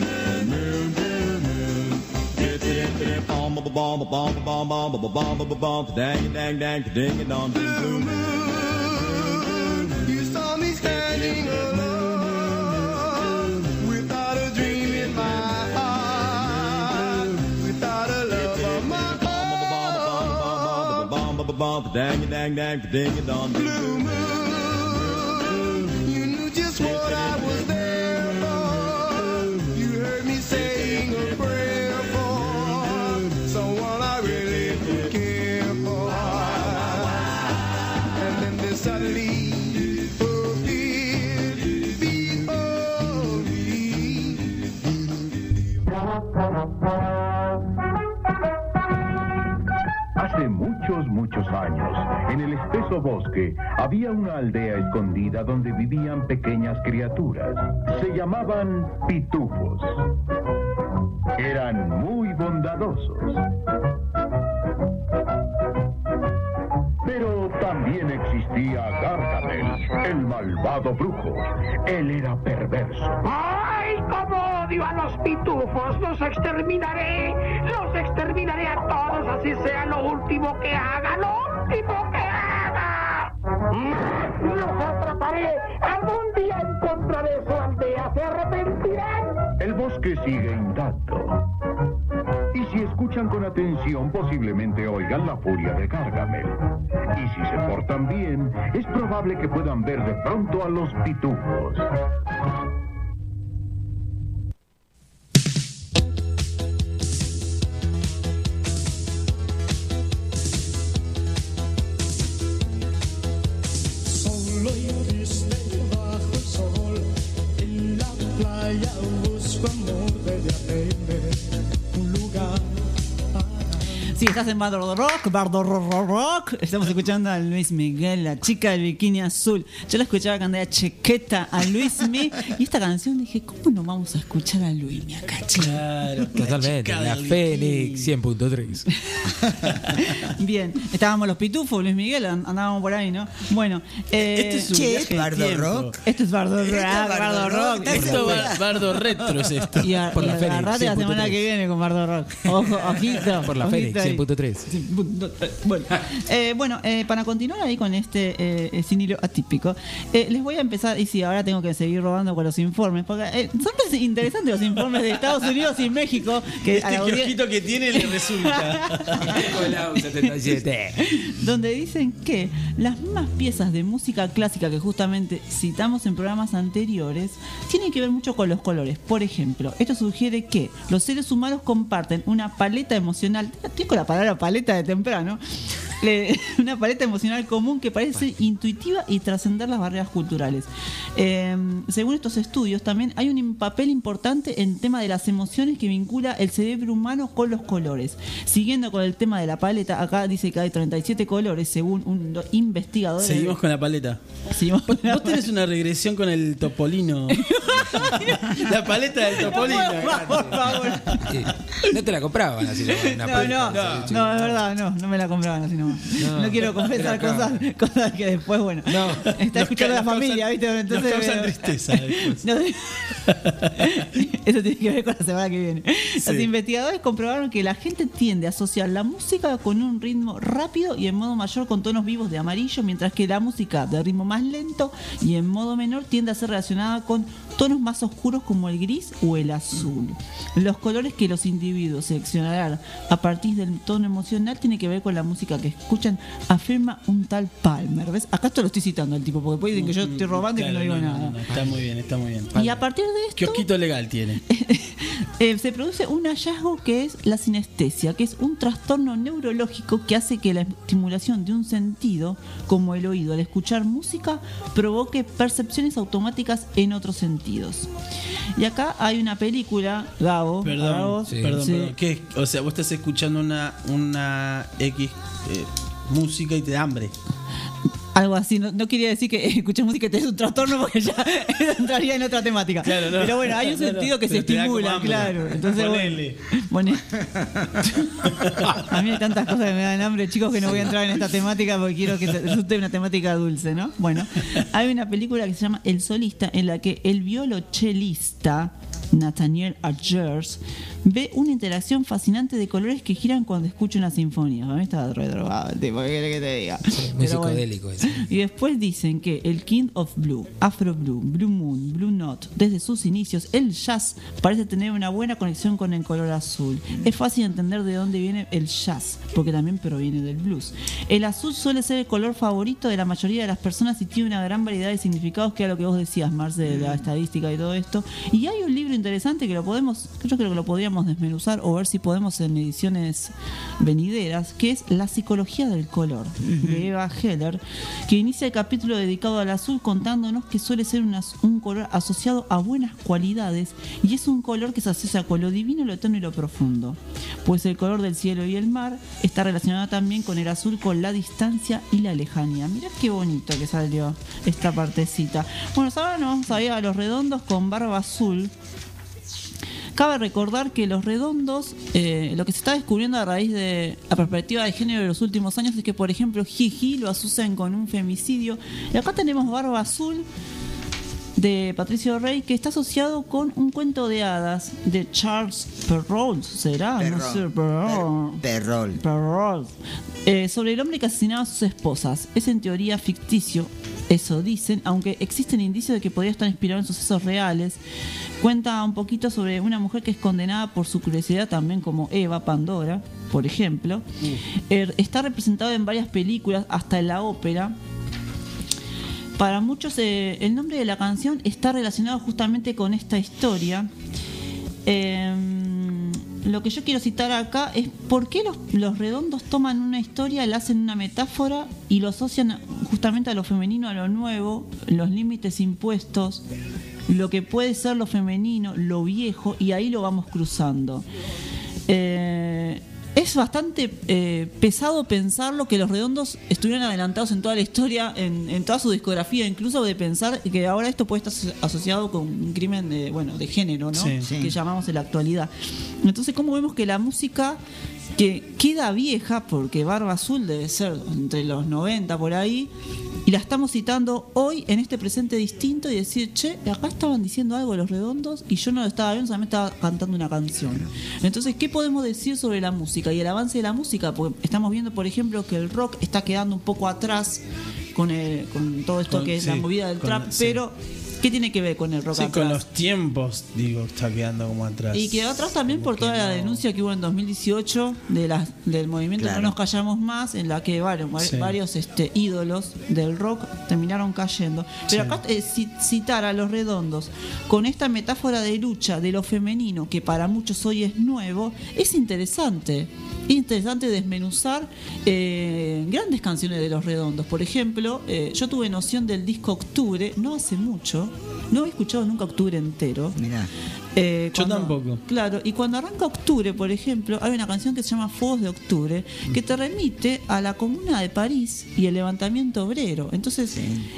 moon, blue moon, dip, dip, dip, bomb, bomb, bomb, bomb, bomb, bomb, bomb, bomb, bomb, dang, dang, dang, ding, dong, ding, blue moon. You saw me standing alone Bomb, bomb, bomb, dang, dang, dang, ding, dong, ding, blue moon. You knew just what I was there muchos, muchos años, en el espeso bosque, había una aldea escondida donde vivían pequeñas criaturas. Se llamaban pitufos. Eran muy bondadosos. También existía Gargamel, el malvado brujo. Él era perverso. ¡Ay, cómo odio a los pitufos! ¡Los exterminaré! ¡Los exterminaré a todos, así sea lo último que haga! ¡Lo último que haga! ¡Los atraparé! ¡Algún día encontraré su aldea! ¡Se arrepentirán! El bosque sigue intacto. Y si escuchan con atención, posiblemente oigan la furia de Gargamel. Y si se portan bien, es probable que puedan ver de pronto a los pitufos. Playa busco amor de diadema, Sí, estás en Bardo Rock, Bardo Ro- Ro- Rock. Estamos escuchando a Luis Miguel, la chica del bikini azul. Yo la escuchaba cuando era chequeta a Luis Mi. Y esta canción dije, ¿cómo no vamos a escuchar a Luis Mi acá, Claro, Totalmente, la Fénix 100.3. Bien, estábamos los pitufos, Luis Miguel, and- andábamos por ahí, ¿no? Bueno, eh, Este es un Che, viaje ¿es de Bardo tiempo. Rock? Esto es Bardo Esto Bardo Bardo Rock, Rock. Esto Bar- Bardo Retro es esto. Y, a, Por la y Fénix, agarrate la 100.3. semana que viene con Bardo Rock. Ojo, ojito. Por la ojito Fénix. 100.3. Bueno, eh, bueno eh, para continuar ahí con este eh, sin hilo atípico, eh, les voy a empezar, y sí, ahora tengo que seguir robando con los informes, porque son interesantes los informes de Estados Unidos y México que Este kiosquito que tiene le resulta. donde dicen que las mismas piezas de música clásica que justamente citamos en programas anteriores tienen que ver mucho con los colores. Por ejemplo, esto sugiere que los seres humanos comparten una paleta emocional, la palabra paleta de temprano, una paleta emocional común que parece ser intuitiva y trascender las barreras culturales. Eh, según estos estudios, también hay un papel importante en el tema de las emociones que vincula el cerebro humano con los colores. Siguiendo con el tema de la paleta, acá dice que hay 37 colores, según un do- investigador. Seguimos con la paleta. Seguimos con la Vos tenés una regresión con el topolino. la paleta del topolino. Por favor. Eh, No te la compraban así. Una No, paleta, no, no, es verdad, no, no me la compraban así nomás. No, No, quiero confesar cosas, cosas que después, bueno, está escuchando la familia, causan- ¿viste? Entonces, nos causan tristeza después. No, Eso tiene que ver con la semana que viene. Sí. Los investigadores comprobaron que la gente tiende a asociar la música con un ritmo rápido y en modo mayor con tonos vivos de amarillo, mientras que la música de ritmo más lento y en modo menor tiende a ser relacionada con tonos más oscuros como el gris o el azul. Los colores que los individuos seleccionarán a partir del tono emocional tiene que ver con la música que escuchan, afirma un tal Palmer. ¿Ves? Acá esto lo estoy citando al tipo, porque después dicen que yo estoy robando y que no digo no, nada. no, está muy bien, está muy bien. Y a partir de esto Kiosquito legal tiene. eh, se produce un hallazgo que es la sinestesia, que es un trastorno neurológico que hace que la estimulación de un sentido, como el oído, al escuchar música, provoque percepciones automáticas en otros sentidos. Y acá hay una película, Gabo. Perdón, Gabo, perdón, sí. perdón. ¿Qué? O sea, vos estás escuchando una, una X eh, música y te da hambre. Algo así, no, no quería decir que escuchar música y tenés un trastorno porque ya entraría en otra temática. Claro, no. Pero bueno, hay un sentido que se te estimula, claro. Entonces, Ponele. bueno, A mí hay tantas cosas que me dan hambre, chicos, que no voy a entrar en esta temática porque quiero que te- resulte una temática dulce, ¿no? Bueno, hay una película que se llama El Solista en la que el violochelista Nathaniel Adgers ve una interacción fascinante de colores que giran cuando escucha una sinfonía. A mí está re drogado el tipo, ¿qué querés que te diga? Muy Pero bueno. psicodélico eso. Y después dicen que el King of Blue, Afro Blue, Blue Moon, Blue Note, desde sus inicios, el jazz parece tener una buena conexión con el color azul. Es fácil entender de dónde viene el jazz, porque también proviene del blues. El azul suele ser el color favorito de la mayoría de las personas y tiene una gran variedad de significados, que era lo que vos decías, Marce, de la estadística y todo esto. Y hay un libro interesante que lo podemos, yo creo que lo podríamos desmenuzar o ver si podemos en ediciones venideras, que es La psicología del color, de Eva Heller, que inicia el capítulo dedicado al azul contándonos que suele ser un, color asociado a buenas cualidades y es un color que se asocia con lo divino, lo eterno y lo profundo. Pues el color del cielo y el mar está relacionado también con el azul, con la distancia y la lejanía. Mirá qué bonito que salió esta partecita. Bueno, ahora nos vamos a ir a los redondos con barba azul. Cabe recordar que los redondos, eh, lo que se está descubriendo a raíz de la perspectiva de género de los últimos años es que, por ejemplo, Jiji lo asocian con un femicidio. Y acá tenemos Barba Azul de Patricio Rey, que está asociado con un cuento de hadas de Charles Perrault, ¿será? No Perrault. sé, Perrault. Perrault. Eh, sobre el hombre que asesinaba a sus esposas. Es en teoría ficticio, eso dicen, aunque existen indicios de que podría estar inspirado en sucesos reales. Cuenta un poquito sobre una mujer que es condenada por su curiosidad también como Eva Pandora, por ejemplo. Er- está representado en varias películas, hasta en la ópera. Para muchos eh, el nombre de la canción está relacionado justamente con esta historia. Em, lo que yo quiero citar acá es por qué los, redondos toman una historia, la hacen una metáfora y lo asocian justamente a lo femenino, a lo nuevo, los límites impuestos, lo que puede ser lo femenino, lo viejo, y ahí lo vamos cruzando. Eh, es bastante eh, pesado pensarlo que los redondos estuvieron adelantados en toda la historia, en, en toda su discografía, incluso de pensar que ahora esto puede estar aso- asociado con un crimen de, bueno, de género, ¿no? Sí. Sí. Que llamamos en la actualidad. Entonces, ¿cómo vemos que la música que queda vieja, porque Barba Azul debe ser entre los 90 por ahí, y la estamos citando hoy en este presente distinto y decir, che, acá estaban diciendo algo los redondos y yo no lo estaba viendo, solamente estaba cantando una canción. Entonces, ¿qué podemos decir sobre la música y el avance de la música? Porque estamos viendo, por ejemplo, que el rock está quedando un poco atrás con, el- con todo esto Con- que es sí, la movida del trap, sí. pero ¿qué tiene que ver con el rock Sí, atrás? con los tiempos, digo, está quedando como atrás. Y quedó atrás también por toda la denuncia que hubo en 2018 de las, del movimiento Claro. No nos callamos más, en la que varios, Sí. varios este, ídolos del rock terminaron cayendo. Pero Sí. acá eh, ci- citar a los redondos con esta metáfora de lucha de lo femenino, que para muchos hoy es nuevo, es interesante. Es interesante desmenuzar eh, grandes canciones de los redondos. Por ejemplo, eh, yo tuve noción del disco Octubre, no hace mucho, no he escuchado nunca Octubre entero. Mirá. Eh, Yo tampoco. Claro, y cuando arranca octubre, por ejemplo, hay una canción que se llama Fuegos de Octubre, que te remite a la Comuna de París y el levantamiento obrero. Entonces,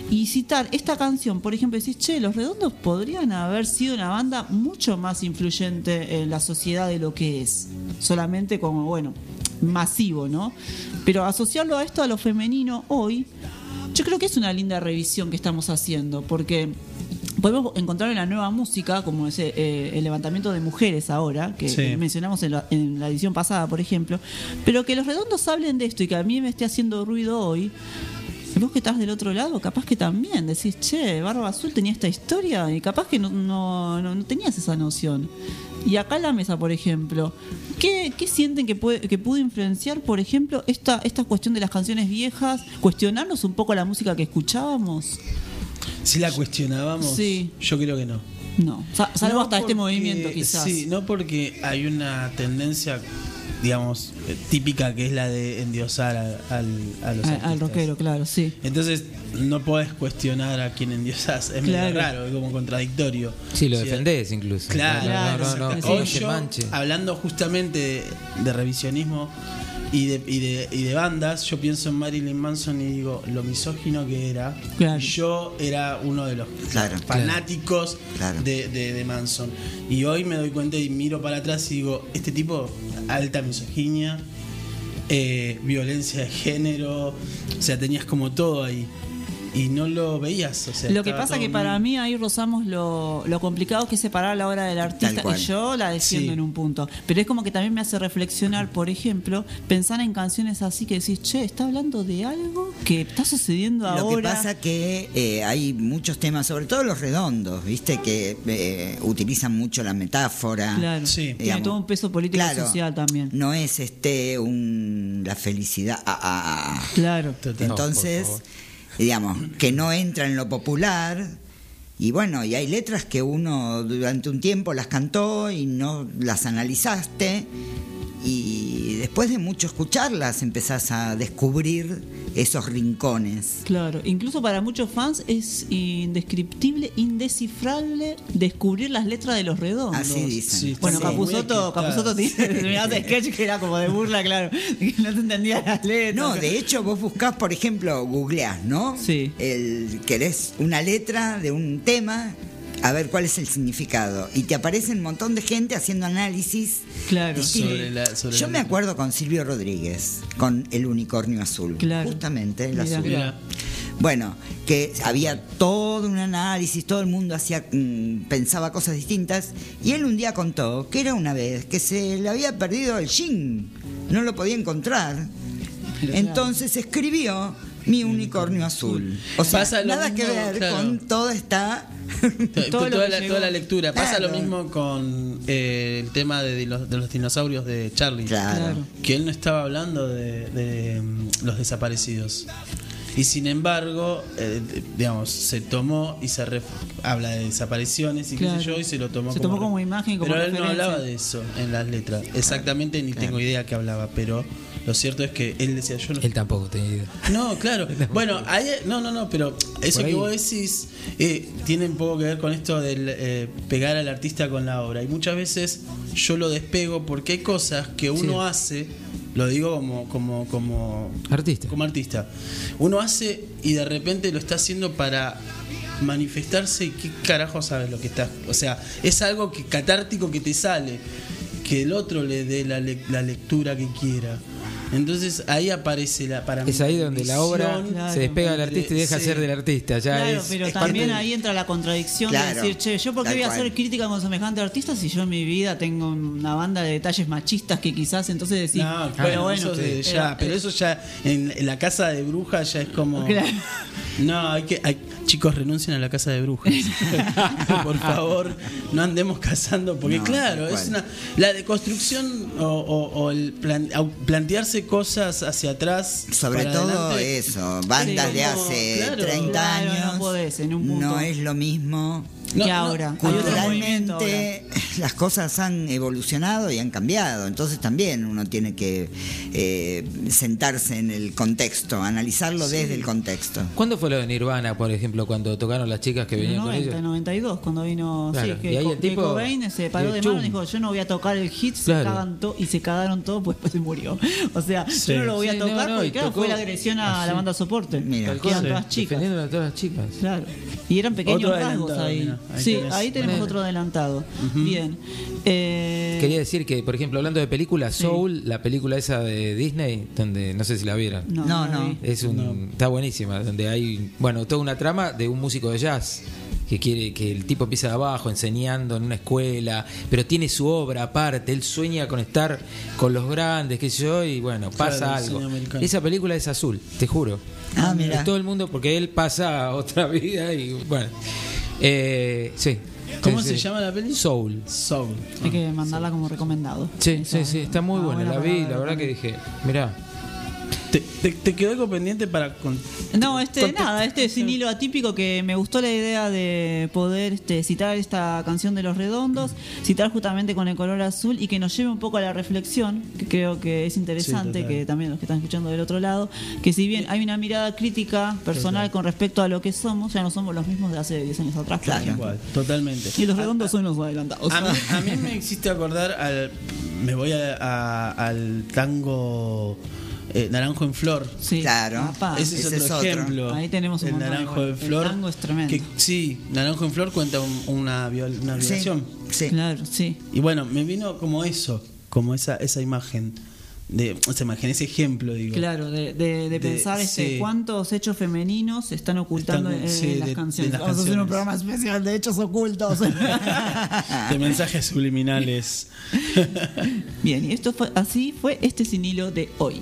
y citar esta canción, por ejemplo, decís, che, los redondos podrían haber sido una banda mucho más influyente en la sociedad de lo que es. Solamente como, bueno, masivo, ¿no? Pero asociarlo a esto, a lo femenino, hoy, yo creo que es una linda revisión que estamos haciendo, porque podemos encontrar en la nueva música, como ese, eh, el levantamiento de mujeres ahora, que Sí. mencionamos en la, en la edición pasada, por ejemplo, pero que los redondos hablen de esto y que a mí me esté haciendo ruido hoy. Vos que estás del otro lado, capaz que también decís, che, Barba Azul tenía esta historia y capaz que no, no, no- no tenías esa noción. Y acá en la mesa, por ejemplo, ¿qué, qué sienten que, puede, que pudo influenciar, por ejemplo, esta, esta cuestión de las canciones viejas? ¿Cuestionarnos un poco la música que escuchábamos? Si la cuestionábamos, Sí. yo creo que no. No, sa- salvo No hasta este movimiento quizás. Sí, no porque hay una tendencia, digamos, eh, típica que es la de endiosar a, al, a los Al- artistas. al rockero, claro, sí. Entonces no podés cuestionar a quien endiosas, es Claro. medio raro, es como contradictorio. Sí, lo Sí, defendés incluso. Claro, No, no, Hoy yo, hablando justamente de, de revisionismo y de, y, de, y de bandas, yo pienso en Marilyn Manson y digo lo misógino que era. Claro. Y yo era uno de los Claro. fanáticos Claro. De, de- de Manson. Y hoy me doy cuenta y miro para atrás y digo, este tipo, alta misoginia, eh, violencia de género, o sea, tenías como todo ahí. Y no lo veías. O sea, Lo que pasa que muy- para mí ahí rozamos lo, lo complicado que es separar la obra del artista y yo la defiendo Sí. en un punto. Pero es como que también me hace reflexionar, por ejemplo, pensar en canciones así que decís, che, está hablando de algo que está sucediendo Lo que ahora. pasa que eh, hay muchos temas, sobre todo los redondos, viste, que eh, utilizan mucho la metáfora. Claro, tiene digamos. todo un peso político y Claro. social también. No es este un la felicidad. ah, ah, ah. Claro. Entonces, digamos, que no entra en lo popular. Y bueno, y hay letras que uno durante un tiempo las cantó y no las analizaste. Y después de mucho escucharlas empezás a descubrir esos rincones. Claro, incluso para muchos fans es indescriptible, indescifrable descubrir las letras de los redondos. Así dicen. Sí, bueno, muy Capuzoto. Capuzoto tiene determinados sketch que era como de burla, claro, que no te entendía las letras. No, de hecho vos buscás, por ejemplo, googleás, ¿no? Sí. El, querés una letra de un tema, a ver cuál es el significado. Y te aparece un montón de gente haciendo análisis. Claro. Sobre la- sobre Yo la me acuerdo con Silvio Rodríguez, con el unicornio azul. Claro. Justamente, el Mira. azul. Mira. Bueno, que había todo un análisis, todo el mundo hacía, mm, pensaba cosas distintas, y él un día contó que era una vez que se le había perdido el jean, no lo podía encontrar. Entonces escribió Mi unicornio azul. O sea, Pasa nada mismo, que ver claro. con toda esta toda, la, llegó. toda la lectura. Pasa Claro. lo mismo con eh, el tema de, los, de los dinosaurios de Charlie. Claro. Que él no estaba hablando de, de, mm, los desaparecidos. Y sin embargo, eh, digamos, se tomó y se ref- habla de desapariciones y qué Claro. sé yo, y se lo tomó Se como, tomó como imagen como Pero él no hablaba de eso en las letras. Exactamente, ni tengo idea que hablaba, pero lo cierto es que él decía yo no. Él tampoco tenía idea. No, claro. Bueno, hay, no, no, no, pero eso que ahí. vos decís eh, tiene un poco que ver con esto del eh, pegar al artista con la obra. Y muchas veces yo lo despego porque hay cosas que uno hace Lo digo como, como, como Artista. Como artista. Uno hace y de repente lo está haciendo para manifestarse y qué carajo sabes lo que está. O sea, es algo que catártico que te sale. Que el otro le dé la, le- la lectura que quiera. Entonces ahí aparece la para Es ahí donde la obra se despega del artista y deja sí. ser del artista. Ya Claro, es, pero es también parte- ahí entra la contradicción Claro, de decir, che, yo por qué voy a hacer crítica con semejante artista si yo en mi vida tengo una banda de detalles machistas que quizás entonces decís, No, pero bueno, eso eh, ya, eh, pero eso ya en, en la casa de brujas ya es como Claro. No, hay que hay- chicos renuncien a la casa de brujas. Por favor, no andemos cazando porque No, claro, es una la deconstrucción o, o- o el plan- plantearse cosas hacia atrás Sobre para todo adelante. eso, bandas Sí, de como- hace claro. 30 Claro, años. no podés en un punto. no es lo mismo. Que ahora. Ahora. Culturalmente las cosas han evolucionado y han cambiado, entonces también uno tiene que eh, sentarse en el contexto, analizarlo Sí. desde el contexto. ¿Cuándo fue lo de Nirvana, por ejemplo, cuando tocaron las chicas que En el venían con 90, ellos? 92, cuando vino. Claro, sí, que, y ahí el tipo, Cobain se paró de mano y dijo: Yo no voy a tocar el hit, se Claro. cagan to- y se cagaron todos, pues después se murió. O sea, Sí. yo no lo voy a Sí, no, tocar no, porque, claro, tocó fue la agresión a así. la banda soporte. Tal que eran cual, todas chicas. defendiendo a todas las chicas. Claro. Y eran pequeños rasgos ahí. mira, ahí sí, tenés. ahí tenemos Bueno. otro adelantado. Bien. Eh, Quería decir que, por ejemplo, hablando de películas, Soul, la película esa de Disney, donde no sé si la vieron. No, No. Es un, está buenísima, donde hay, bueno, toda una trama de un músico de jazz que quiere que el tipo empieza de abajo enseñando en una escuela, pero tiene su obra aparte, él sueña con estar con los grandes, qué sé yo, y bueno, pasa Claro, algo. Esa película es azul, te juro. Ah, mira. Es todo el mundo porque él pasa otra vida y bueno. Eh, sí. ¿Cómo Sí, se sí. llama la peli? Soul. Soul. Hay que mandarla como recomendado. Sí, sí, sí, está muy Ah, buena. buena La vi, la verdad que dije, mirá. ¿Te, te, te quedó algo pendiente para con- No, este, nada, este es un hilo atípico que me gustó la idea de poder este, citar esta canción de Los Redondos, citar justamente con el color azul y que nos lleve un poco a la reflexión, que creo que es interesante, Sí, que también los que están escuchando del otro lado, que si bien hay una mirada crítica personal con respecto a lo que somos, ya no somos los mismos de hace 10 años atrás. ejemplo. Igual, totalmente. Y los redondos son los adelantados. A mí, a mí me hiciste acordar al. Me voy a- a- al tango eh, Naranjo en Flor. Sí, Claro, papá. Ese es Ese otro es otro. ejemplo. Ahí tenemos un El montón Naranjo en El Flor. tango es tremendo. que- sí, Naranjo en Flor cuenta un- una, viol- una violación. sí. Claro, sí. Y bueno, me vino como eso, como esa, esa imagen. De, esa imagen, ese ejemplo, digo. Claro, de, de- de De- pensar este, sí. cuántos hechos femeninos se están ocultando Están- en, sí, en las de- canciones. Vamos a hacer un programa especial de hechos ocultos. De mensajes subliminales. Bien, y esto fue así fue este sin hilo de hoy.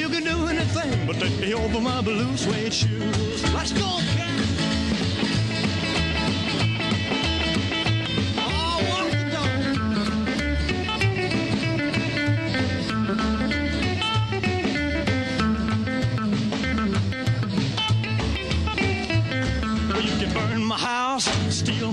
You can do anything but take me over my blue suede shoes. Let's go, cat. Oh, can burn my house,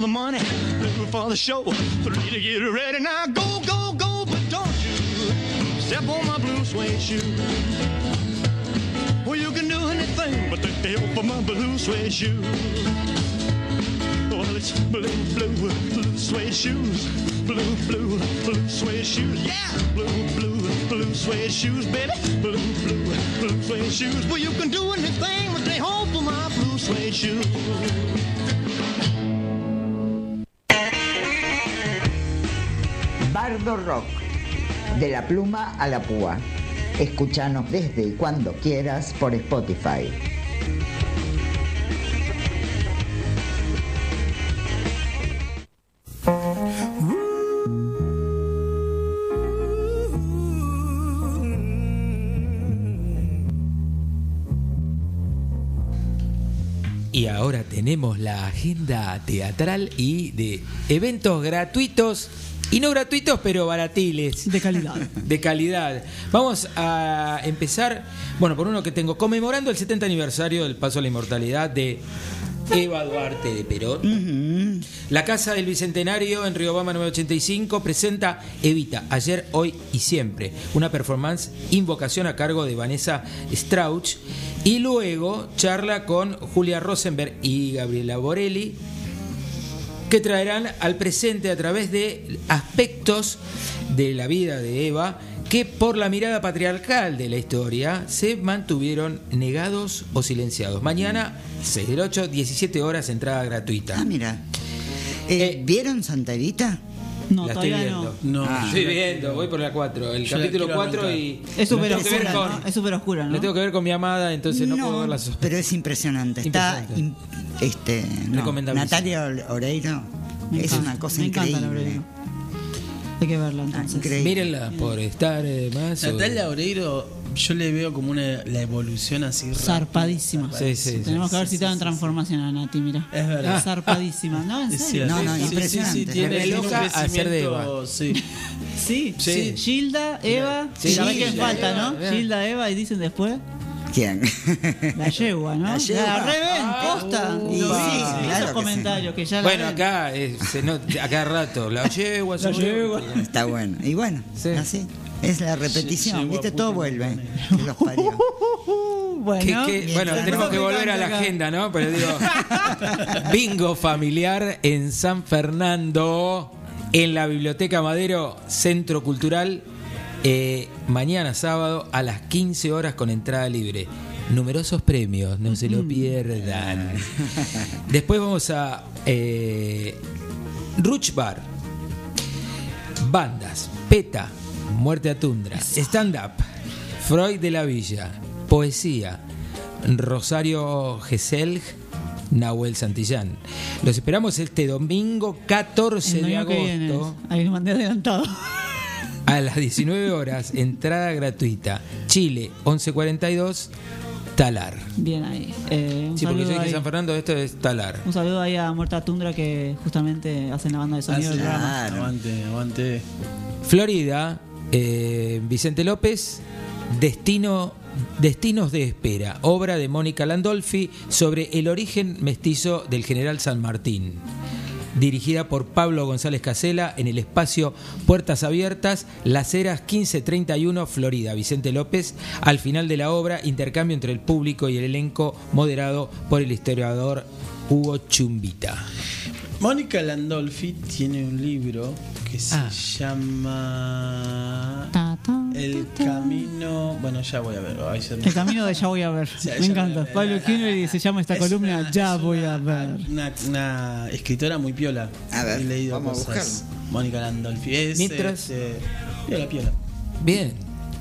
For the money, two for the show, three to get ready. Now go, go, go, but don't you step on my blue suede shoe. Well, you can do anything but take the help of my blue suede shoe. Well, it's blue, blue, blue suede shoes. Blue, blue, blue suede shoes. Yeah, blue, blue, blue suede shoes, baby. Blue, blue, blue suede shoes. Well, you can do anything but they hope for my blue suede shoes. Rock, de la pluma a la púa. Escúchanos desde y cuando quieras por Spotify. Y ahora tenemos la agenda teatral y de eventos gratuitos y no gratuitos, pero baratiles. De calidad. De calidad. Vamos a empezar, bueno, por uno que tengo, conmemorando el 70 aniversario del paso a la inmortalidad de Eva Duarte de Perón. La Casa del Bicentenario en Riobama 985 presenta Evita, ayer, hoy y siempre. Una performance invocación a cargo de Vanessa Strauch. Y luego charla con Julia Rosenberg y Gabriela Borelli que traerán al presente a través de aspectos de la vida de Eva que por la mirada patriarcal de la historia se mantuvieron negados o silenciados. Mañana, 6 del 8, 17 horas, entrada gratuita. Ah, mira. Eh, ¿Vieron Santa Evita? No, la estoy todavía viendo. no. No. estoy viendo, voy por la 4. El capítulo quiero 4 anotar. y. Es súper oscura, con- ¿no? Es súper oscura, ¿no? Lo tengo que ver con mi amada, entonces no, puedo ver las pero es impresionante. Está im- este, no, Recomendabilísimo. Natalia Ore- Oreiro Me es encanta, una cosa me encanta la increíble. Oreiro. Hay que verla entonces. increíble. Mírenla por estar eh, más. Natalia Oreiro, yo le veo como una, la evolución así. Zarpadísima. Sí, sí, sí. Tenemos que ver Sí, si sí, está en sí, transformación a Nati, mira. Es verdad. Zarpadísima. No, en Es serio. No, no, Sí, sí, impresionante. Sí, sí, tiene, tiene un loca hacer de Eva. sí. Sí. Gilda, Eva. Sí, sabés quién falta, Eva, ¿no? Gilda, Eva, y dicen después. ¿Quién? La yegua, ¿no? La La, yegua. reven, Ah, posta. sí, claro esos que sí. comentarios que ya la Bueno, ven. acá, eh, se nota- a cada rato, la yegua, La su- yegua. Está bueno. Y bueno, Sí. así. Es la repetición, ¿viste? Todo vuelve. pone. Que los parió. Bueno, bueno, tenemos que volver a la agenda, ¿no? Pero digo, bingo familiar en San Fernando, en la Biblioteca Madero, Centro Cultural, eh, mañana sábado a las 15 horas con entrada libre. Numerosos premios, no se lo pierdan. Después vamos a eh, Ruch Bar, bandas, PETA, Muerte a Tundra, stand-up, Freud de la Villa, poesía, Rosario Gesell, Nahuel Santillán. Los esperamos este domingo 14 el de agosto Ahí lo mandé adelantado. a las 19 horas, entrada gratuita. Chile 1142, Talar. Bien ahí. Eh, un, Sí, porque yo dije San Fernando, esto es Talar. un saludo ahí a Muerta Tundra que justamente hacen la banda de sonido. Claro. Aguante, aguante. Florida, eh, Vicente López, Destino, Destinos de Espera, obra de Mónica Landolfi sobre el origen mestizo del general San Martín. Dirigida por Pablo González Casela en el espacio Puertas Abiertas, Las Heras 1531, Florida. Vicente López, al final de la obra, intercambio entre el público y el elenco moderado por el historiador Hugo Chumbita. Mónica Landolfi tiene un libro que se Ah. llama Ta, ta, El ta, ta. Camino. Bueno, ya voy a ver. El camino de ya voy a ver. Ya, Me encanta. a ver. Pablo Kinner se llama esta Es columna una- Ya es voy una- a ver. Una, una escritora muy piola. A ver, He leído vamos a cosas. Mónica Landolfi. Es, Mientras- este, piola, piola. Bien.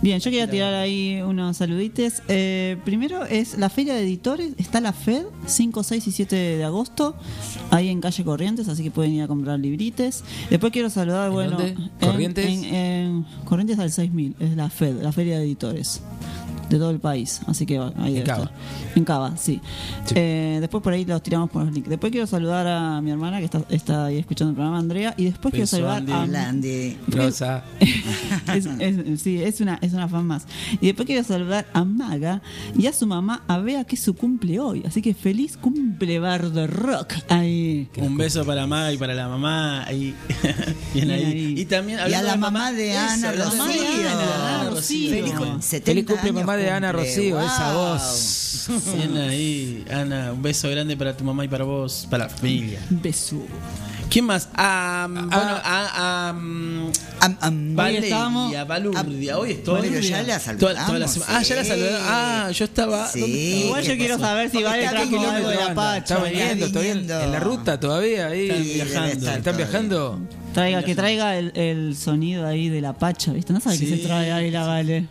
Bien, yo quería tirar ahí unos saludites. Eh, primero es la Feria de Editores, está la FED, 5, 6 y 7 de agosto, ahí en calle Corrientes, así que pueden ir a comprar librites. Después quiero saludar, ¿En bueno, dónde? en- ¿Corrientes? En, en Corrientes al 6000, es la FED, la Feria de Editores de todo el país, así que ahí En debe Cava. estar. En Cava, sí. Sí. Eh, después por ahí los tiramos por los links. Después quiero saludar a mi hermana que está, está ahí escuchando el programa, Andrea, y después quiero saludar Andy. a Landy. Rosa. es, es- sí, es una, es una fan más. Y después quiero saludar a Maga y a su mamá, a Bea, que es su cumple hoy. Así que feliz cumple, Bardo Rock. Ahí. Un beso para Maga y para la mamá. Ahí. Bien Bien ahí. ahí. Y también Y a la de mamá de Ana Rocío. de Ana, Ana Rocío. Feliz, Feliz cum- 70 Feliz cumple, mamá de Ana. Rocío, esa Wow. voz. Bien ahí, Ana. Un beso grande para tu mamá y para vos, para la familia. Un beso. ¿Quién más? Ah, bueno, a, a, estábamos- Valeria, Balurdia. Hoy estoy. Pero ya la Toda- toda la saludamos, semana. Ah, ya la sí. saludé. Ah, yo estaba. Sí. Igual yo ¿qué quiero pasó? saber si Vale está algo de la Pacha. Está viniendo, Está viniendo. en la ruta todavía ahí. Están Sí, viajando. debe estar ¿Están viajando? Traiga, que traiga el, el sonido ahí de la pacha, ¿viste? No sabe qué Sí, se trae ahí la Vale.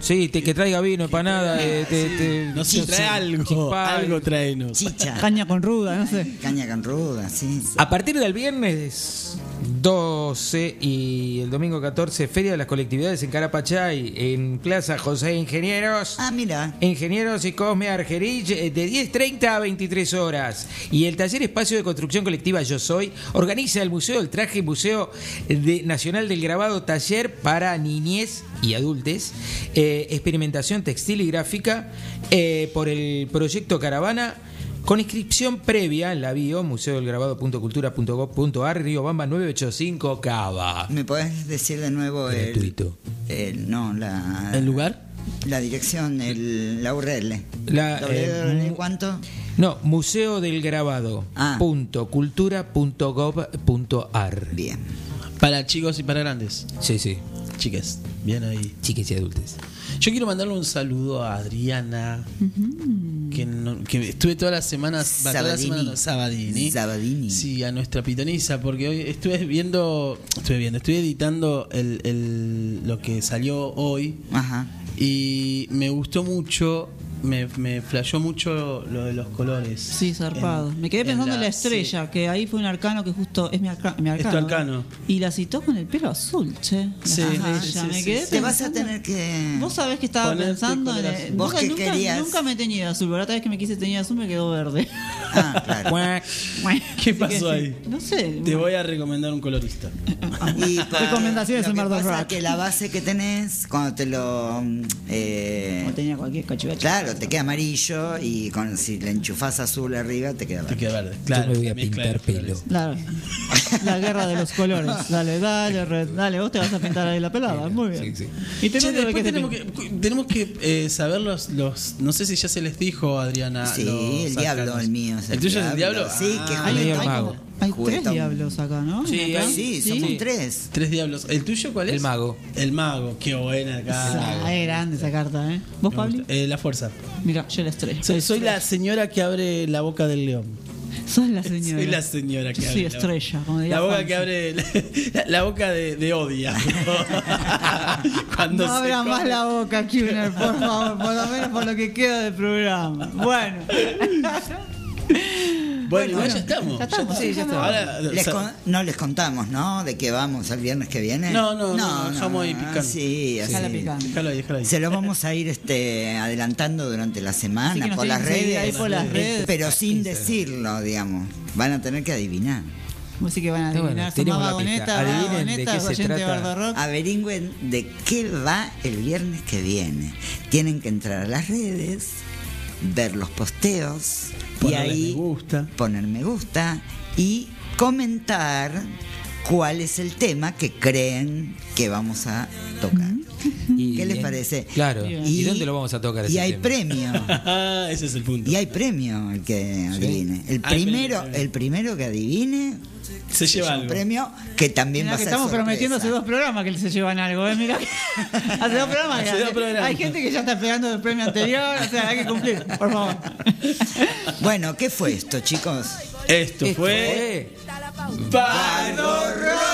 Sí, te- que traiga vino, empanada. eh, te- te- No sé, trae algo. Algo traenos. Chicha. Caña con ruda, no sé. Caña con ruda, sí. A partir del viernes 12 y el domingo 14, Feria de las Colectividades en Carapachay, en Plaza José Ingenieros. Ah, mira. Ingenieros y Cosme Argerich, eh, de 10.30 a 23 horas. Y el taller Espacio de Construcción Colectiva Yo Soy organiza el Museo del Traje, Museo de- Nacional del Grabado, taller para niñez y adultes, eh, experimentación textil y gráfica eh, por el proyecto Caravana. Con inscripción previa en la bio, museodelgrabado.cultura.gov.ar, Río Bamba 985, Cava. ¿Me podés decir de nuevo el, Gratuito. el- no, la ¿El lugar? la dirección, el, la URL? La, ¿W eh, cuánto? No, Museo del Grabado. Ah. Bien. Para chicos y para grandes. Sí, sí. Chiques. Bien ahí. Chiques y adultos. Yo quiero mandarle un saludo a Adriana. Que, no- que estuve todas las semanas. va, toda la semana no, Sabadini. Sabadini. Sí, a nuestra pitoniza. Porque hoy estuve viendo. Estuve viendo, estuve editando el, el- lo que salió hoy. Ajá. Y me gustó mucho. Me, me flasheó mucho lo de los colores. Sí, zarpado. En- Me quedé pensando en la, la- estrella, que ahí fue un arcano que justo es mi, arca- mi Es tu arcano. arcano. Y la citó con el pelo azul, che. La Sí. estrella. Ajá, sí, me sí, quedé. Te vas a tener que. Vos sabés que estaba pensando en. el- azul. Vos nunca, que nunca- querías. nunca me teñí de azul, pero la otra vez que me quise teñir azul me quedó verde. Ah, claro. ¿Qué pasó ahí? No sé. Te voy a recomendar un colorista. Y Recomendaciones en pasa Rock. que la base que tenés, cuando te lo. eh, Como tenía cualquier cachivache. claro, te queda amarillo y con, si le enchufás azul arriba, te queda Te verde. queda verde. Yo Claro. me voy a pintar pelo. Claro. La guerra de los colores. Dale, dale, Red. Dale, vos te vas a pintar ahí la pelada. Muy bien. Sí, sí. Y te Che, noto de después que te tenemos que, tenemos que eh, saber los, los. No sé si ya se les dijo, Adriana. Sí, los el diablo, arcanos. el mío. es ¿El tuyo es el diablo? Sí, que Ah, medio hay mago. Como- hay tres diablos acá, ¿no? Sí, Acá. Sí, Sí. somos tres. Tres diablos. ¿El tuyo cuál es? El mago. El mago. Qué buena acá. Ah, es grande esa carta, ¿eh? ¿Vos, Pablo? Eh, la fuerza. Mira, yo la estrella. Soy, soy la señora que abre la boca del león. Sos la señora. Soy la señora que Yo abre. soy la- estrella, como diría La boca Juanse. que abre. La, la boca de, de odia. Cuando No abra más la boca, Kuhner, por favor, por lo menos por lo que queda del programa. Bueno. Bueno, igual ya estamos. Ya estamos, sí, ya estamos. Ahora, Les o sea, con- no les contamos, ¿no? De que vamos el viernes que viene. No, no, no, dejamos ahí picando. Sí, así. Déjala picando. Déjalo ahí, déjalo ahí. Se lo vamos a ir este, adelantando durante la semana por las redes, ahí por las redes. pero sin decirlo, digamos. Van a tener que adivinar. Así que van a bueno, adivinar. Pista. vagonetas, más Adivinen de qué se trata. Rock. Averigüen de qué va el viernes que viene. Tienen que entrar a las redes, ver los posteos y Ponerle ahí me gusta. poner me gusta y comentar cuál es el tema que creen que vamos a tocar. Y- ¿Qué les parece? Claro. ¿Y, dónde lo vamos a tocar? Y ese hay tema? premio. Ese es el punto. Y hay premio el que adivine. El primero, el primero que adivine Se lleva un algo. premio que también Mirá va a ser estamos sorpresa. prometiendo hace dos programas que se llevan algo, ¿eh? Mirá que- hace dos programas. que Hace dos programas. Hay gente que ya está esperando el premio anterior, o sea, hay que cumplir, por favor. Bueno, ¿qué fue esto, chicos? Esto Esto fue. Fue Bardo Rock.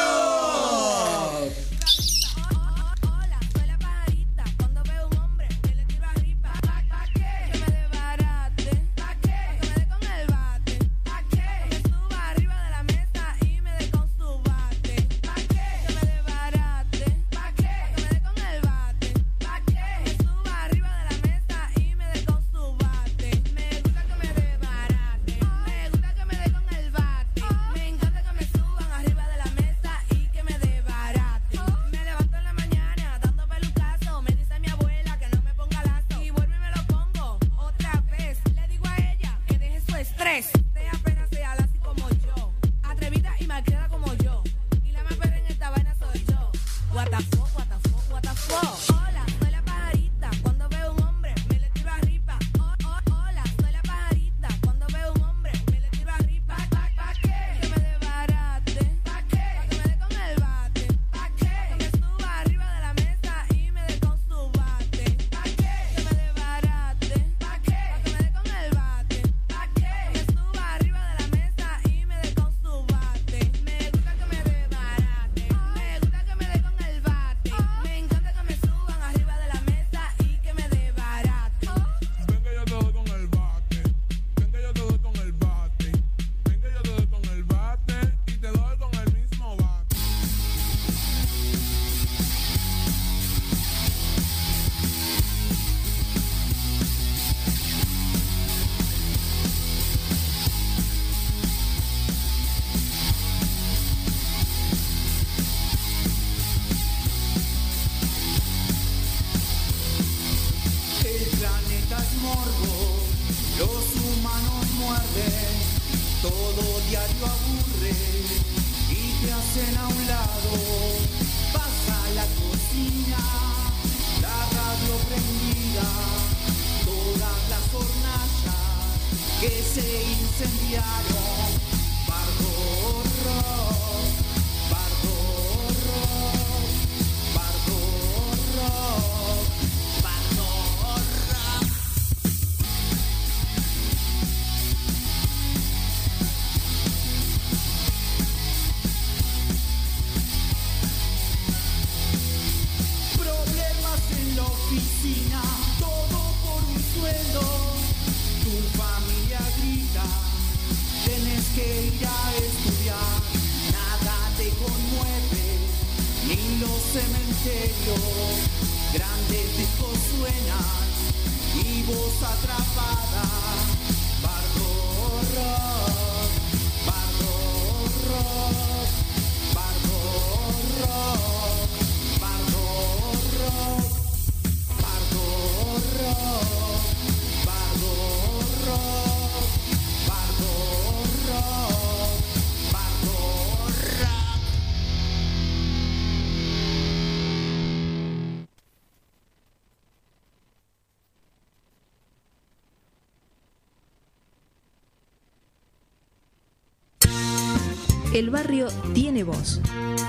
El barrio tiene voz.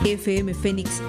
FM Fénix